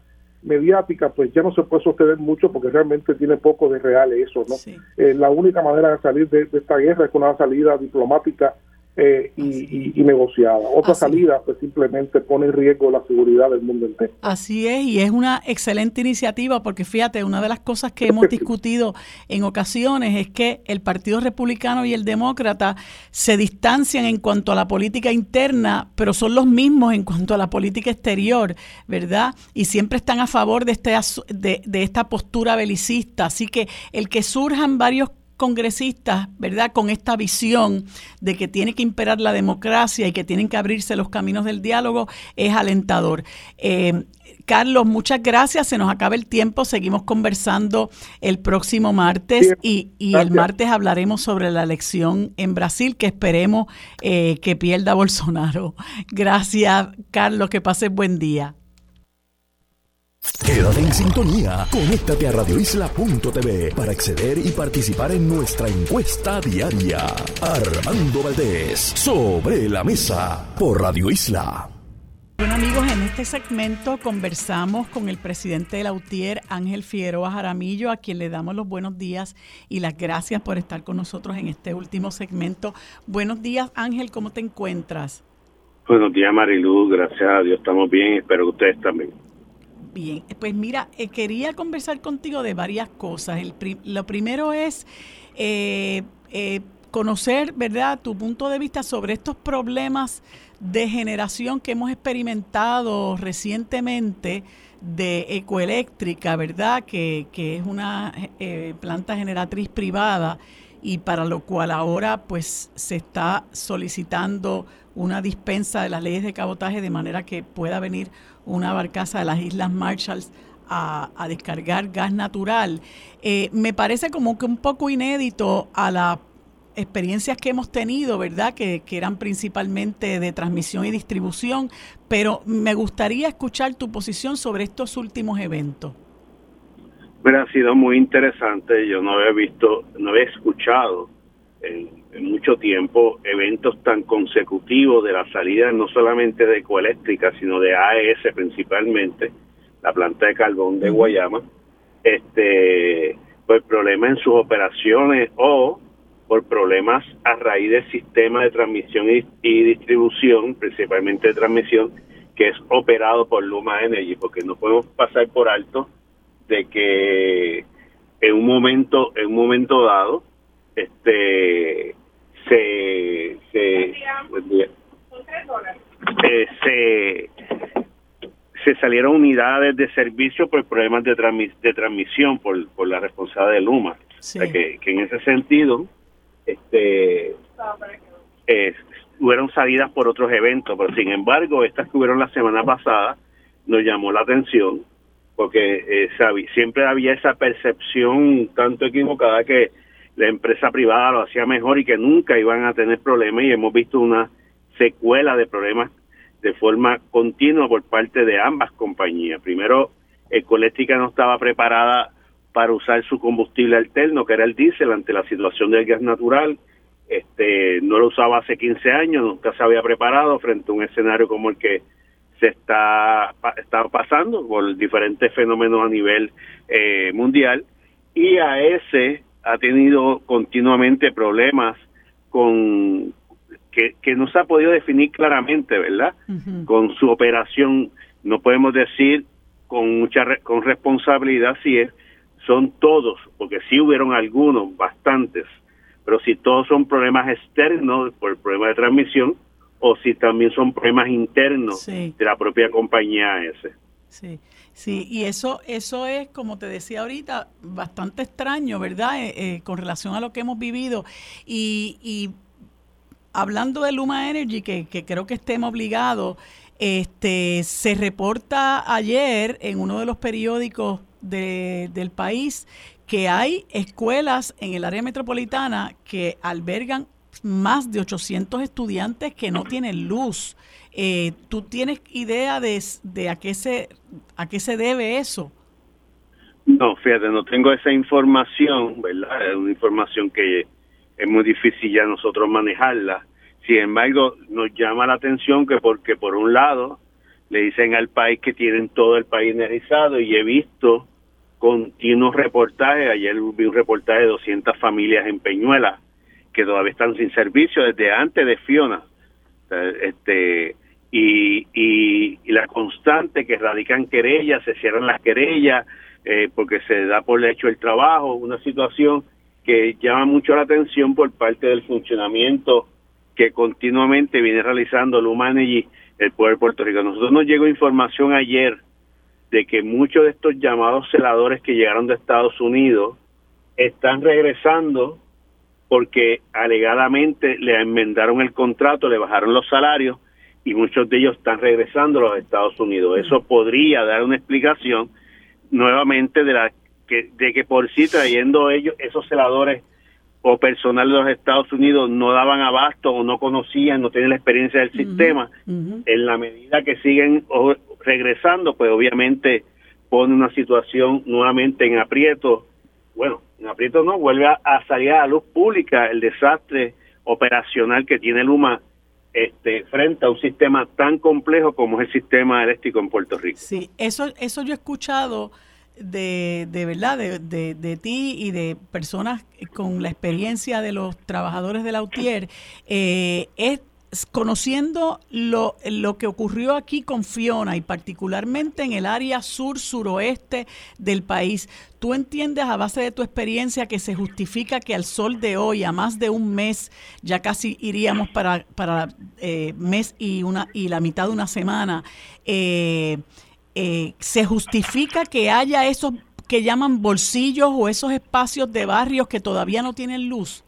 Speaker 6: mediática pues ya no se puede sostener mucho porque realmente tiene poco de real eso no eh, la única manera de salir de, esta guerra es con una salida diplomática eh, y, negociada. Otra salida pues simplemente pone en riesgo la seguridad del mundo entero.
Speaker 3: Así es, y es una excelente iniciativa porque fíjate, una de las cosas que hemos discutido en ocasiones es que el Partido Republicano y el Demócrata se distancian en cuanto a la política interna, pero son los mismos en cuanto a la política exterior, ¿verdad? Y siempre están a favor de, este, de, de esta postura belicista. Así que el que surjan varios congresistas, ¿verdad?, con esta visión de que tiene que imperar la democracia y que tienen que abrirse los caminos del diálogo, es alentador. Eh, Carlos, muchas gracias. Se nos acaba el tiempo. Seguimos conversando el próximo martes y, el martes hablaremos sobre la elección en Brasil que esperemos eh, que pierda Bolsonaro. Gracias, Carlos. Que pases buen día.
Speaker 1: Quédate en sintonía. Conéctate a radioisla.tv para acceder y participar en nuestra encuesta diaria. Armando Valdés, sobre la mesa, por Radio Isla.
Speaker 3: Bueno amigos, en este segmento conversamos con el presidente de la UTIER, Ángel Figueroa Jaramillo, a quien le damos los buenos días y las gracias por estar con nosotros en este último segmento. Buenos días Ángel, ¿cómo te encuentras?
Speaker 7: Buenos días Mariluz, gracias a Dios estamos bien, espero que ustedes también.
Speaker 3: Bien, pues mira, eh, quería conversar contigo de varias cosas. El lo primero es eh, eh, conocer, ¿verdad?, tu punto de vista sobre estos problemas de generación que hemos experimentado recientemente de ecoeléctrica, ¿verdad?, que, que es una planta generatriz privada y para lo cual ahora pues se está solicitando una dispensa de las leyes de cabotaje de manera que pueda venir una barcaza de las Islas Marshalls a, descargar gas natural. Eh, me parece como que un poco inédito a las experiencias que hemos tenido, ¿verdad? Que, eran principalmente de transmisión y distribución, pero me gustaría escuchar tu posición sobre estos últimos eventos.
Speaker 7: Ha sido muy interesante. Yo no había visto, no había escuchado mucho tiempo eventos tan consecutivos de la salida no solamente de Ecoeléctrica, sino de AES principalmente, la planta de carbón de Guayama, este, por problemas en sus operaciones o por problemas a raíz del sistema de transmisión y, distribución, principalmente de transmisión, que es operado por Luma Energy, porque no podemos pasar por alto de que en un momento, en un momento dado, este se se, eh, se se salieron unidades de servicio por problemas de, de transmisión por, por la responsabilidad de Luma. que, que, en ese sentido, este eh, hubieron salidas por otros eventos, pero sin embargo, estas que hubieron la semana pasada nos llamó la atención porque eh, siempre había esa percepción tanto equivocada que la empresa privada lo hacía mejor y que nunca iban a tener problemas y hemos visto una secuela de problemas de forma continua por parte de ambas compañías. Primero, Ecoléctrica no estaba preparada para usar su combustible alterno, que era el diésel, ante la situación del gas natural. Este, no lo usaba hace 15 años, nunca se había preparado frente a un escenario como el que se está, está pasando por diferentes fenómenos a nivel eh, mundial. Y a ese ha tenido continuamente problemas con que, que no se ha podido definir claramente, ¿verdad? Con su operación, no podemos decir con mucha con responsabilidad si es, son todos, porque sí hubieron algunos, bastantes, pero si todos son problemas externos por el problema de transmisión o si también son problemas internos de la propia compañía ese.
Speaker 3: Sí. Sí, y eso, eso es, como te decía ahorita, bastante extraño, ¿verdad? Eh, eh, con relación a lo que hemos vivido. Y, hablando de Luma Energy, que, creo que estemos obligados, este, se reporta ayer en uno de los periódicos del país que hay escuelas en el área metropolitana que albergan más de 800 estudiantes que no tienen luz. Eh, ¿Tú tienes idea de, de, a, qué se, a qué se debe eso?
Speaker 7: No, fíjate, no tengo esa información, ¿verdad? Es una información que es muy difícil ya nosotros manejarla. Sin embargo, nos llama la atención que porque por un lado le dicen al país que tienen todo el país energizado y he visto continuos reportajes, ayer vi un reportaje de 200 familias en Peñuela que todavía están sin servicio desde antes de Fiona. Este, y, y, la constante que radican querellas, se cierran las querellas eh, porque se da por hecho el trabajo, una situación que llama mucho la atención por parte del funcionamiento que continuamente viene realizando el pueblo de Puerto Rico. nosotros nos llegó información ayer de que muchos de estos llamados celadores que llegaron de Estados Unidos están regresando porque alegadamente le enmendaron el contrato, le bajaron los salarios y muchos de ellos están regresando a los Estados Unidos. Eso podría dar una explicación nuevamente de la que de que por sí trayendo ellos esos celadores o personal de los Estados Unidos no daban abasto o no conocían, no tenían la experiencia del sistema, en la medida que siguen regresando, pues obviamente pone una situación nuevamente en aprieto. Bueno, en aprieto no, vuelve a, salir a la luz pública el desastre operacional que tiene Luma este, frente a un sistema tan complejo como es el sistema eléctrico en Puerto Rico.
Speaker 3: Sí, eso, eso yo he escuchado de, de verdad, de, de, ti y de personas con la experiencia de los trabajadores de la UTIER, eh, es conociendo lo, lo que ocurrió aquí con Fiona y particularmente en el área sur-suroeste del país, ¿tú entiendes a base de tu experiencia que se justifica que al sol de hoy, a más de un mes, ya casi iríamos para, para eh, mes y, una, y la mitad de una semana, eh, eh, se justifica que haya esos que llaman bolsillos o esos espacios de barrios que todavía no tienen luz?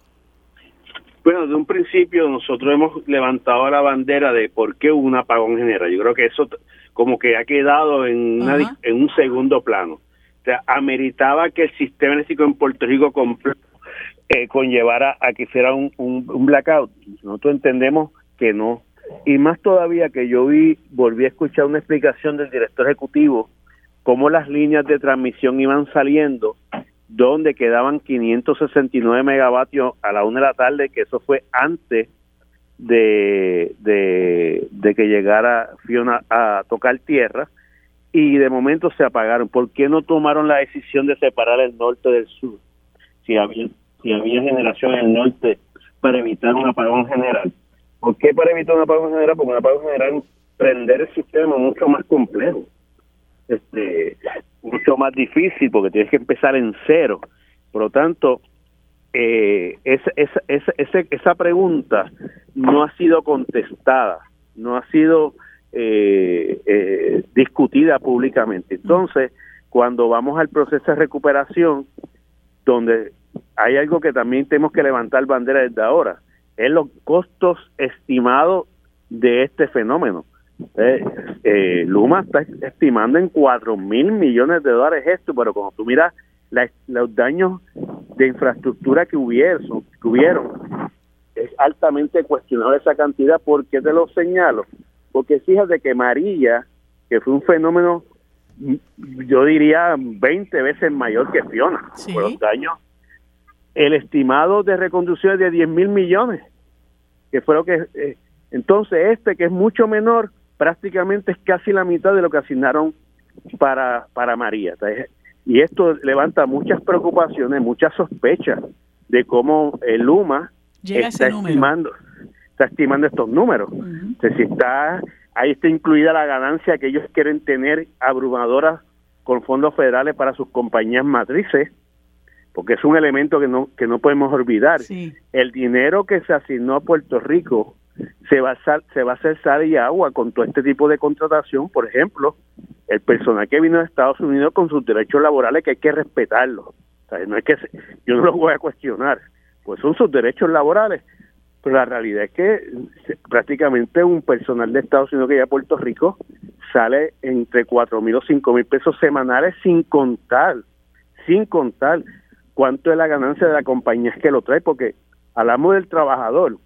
Speaker 7: Bueno, de un principio nosotros hemos levantado la bandera de por qué un apagón general. Yo creo que eso como que ha quedado en, en un segundo plano. O sea, ameritaba que el sistema eléctrico en Puerto Rico eh, conllevara a que fuera un, un, blackout. Nosotros entendemos que no. Y más todavía que yo vi, volví a escuchar una explicación del director ejecutivo, cómo las líneas de transmisión iban saliendo donde quedaban 569 megavatios a la una de la tarde, que eso fue antes de, de, que llegara Fiona a tocar tierra, y de momento se apagaron. ¿Por qué no tomaron la decisión de separar el norte del sur? Si había, si había generación en el norte para evitar un apagón general. ¿Por qué para evitar un apagón general? Porque un apagón general prender el sistema mucho más complejo. Este, mucho más difícil porque tienes que empezar en cero. Por lo tanto, eh, esa, esa, esa, esa, pregunta no ha sido contestada, no ha sido eh, eh, discutida públicamente. Entonces, cuando vamos al proceso de recuperación, donde hay algo que también tenemos que levantar bandera desde ahora, es los costos estimados de este fenómeno. Eh, eh, Luma está estimando en 4 mil millones de dólares esto, pero cuando tú miras los daños de infraestructura que hubieron, que hubieron, es altamente cuestionable esa cantidad. ¿Por qué te lo señalo? Porque fíjate que María, que fue un fenómeno, yo diría 20 veces mayor que Fiona, por los daños, el estimado de reconducción es de 10 mil millones, que fue lo que... Eh, entonces este, que es mucho menor, prácticamente es casi la mitad de lo que asignaron para, para María. Y esto levanta muchas preocupaciones, muchas sospechas de cómo el Luma está estimando, está estimando estos números. si está, ahí está incluida la ganancia que ellos quieren tener abrumadora con fondos federales para sus compañías matrices, porque es un elemento que no, que no podemos olvidar. El dinero que se asignó a Puerto Rico se va, a, se va a hacer sal y agua con todo este tipo de contratación. Por ejemplo, el personal que vino de Estados Unidos con sus derechos laborales que hay que respetarlos. no es que yo no los voy a cuestionar, pues son sus derechos laborales. Pero la realidad es que prácticamente un personal de Estados Unidos que llega a Puerto Rico sale entre cuatro mil o cinco mil pesos semanales sin contar, sin contar cuánto es la ganancia de la compañía que lo trae, porque hablamos del trabajador,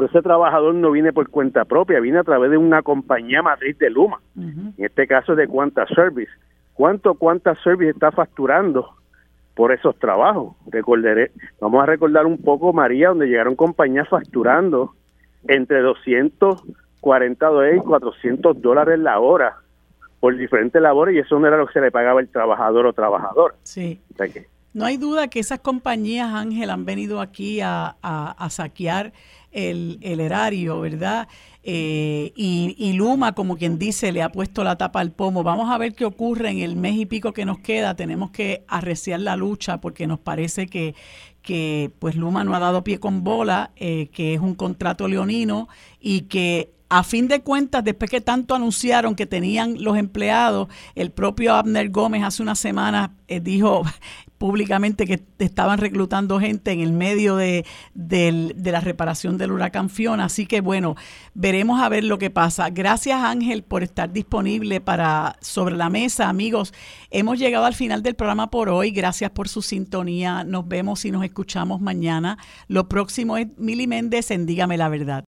Speaker 7: pero ese trabajador no viene por cuenta propia, viene a través de una compañía matriz de Luma, en este caso de Quanta Service. ¿Cuánto Quanta Service está facturando por esos trabajos? Recordaré, vamos a recordar un poco, María, donde llegaron compañías facturando entre 240 dólares y 400 dólares la hora por diferentes labores y eso no era lo que se le pagaba el trabajador o trabajadora.
Speaker 3: Sí. No hay duda que esas compañías, Ángel, han venido aquí a, saquear el, erario, ¿verdad? Eh, y, Luma, como quien dice, le ha puesto la tapa al pomo. Vamos a ver qué ocurre en el mes y pico que nos queda. Tenemos que arreciar la lucha porque nos parece que, que pues Luma no ha dado pie con bola, eh, que es un contrato leonino y que a fin de cuentas, después que tanto anunciaron que tenían los empleados, el propio Abner Gómez hace una semana eh, dijo públicamente que estaban reclutando gente en el medio de, la reparación del huracán Fiona. Así que bueno, veremos a ver lo que pasa. Gracias Ángel por estar disponible para sobre la mesa, amigos. Hemos llegado al final del programa por hoy. Gracias por su sintonía. Nos vemos y nos escuchamos mañana. Lo próximo es Mili Méndez en Dígame la Verdad.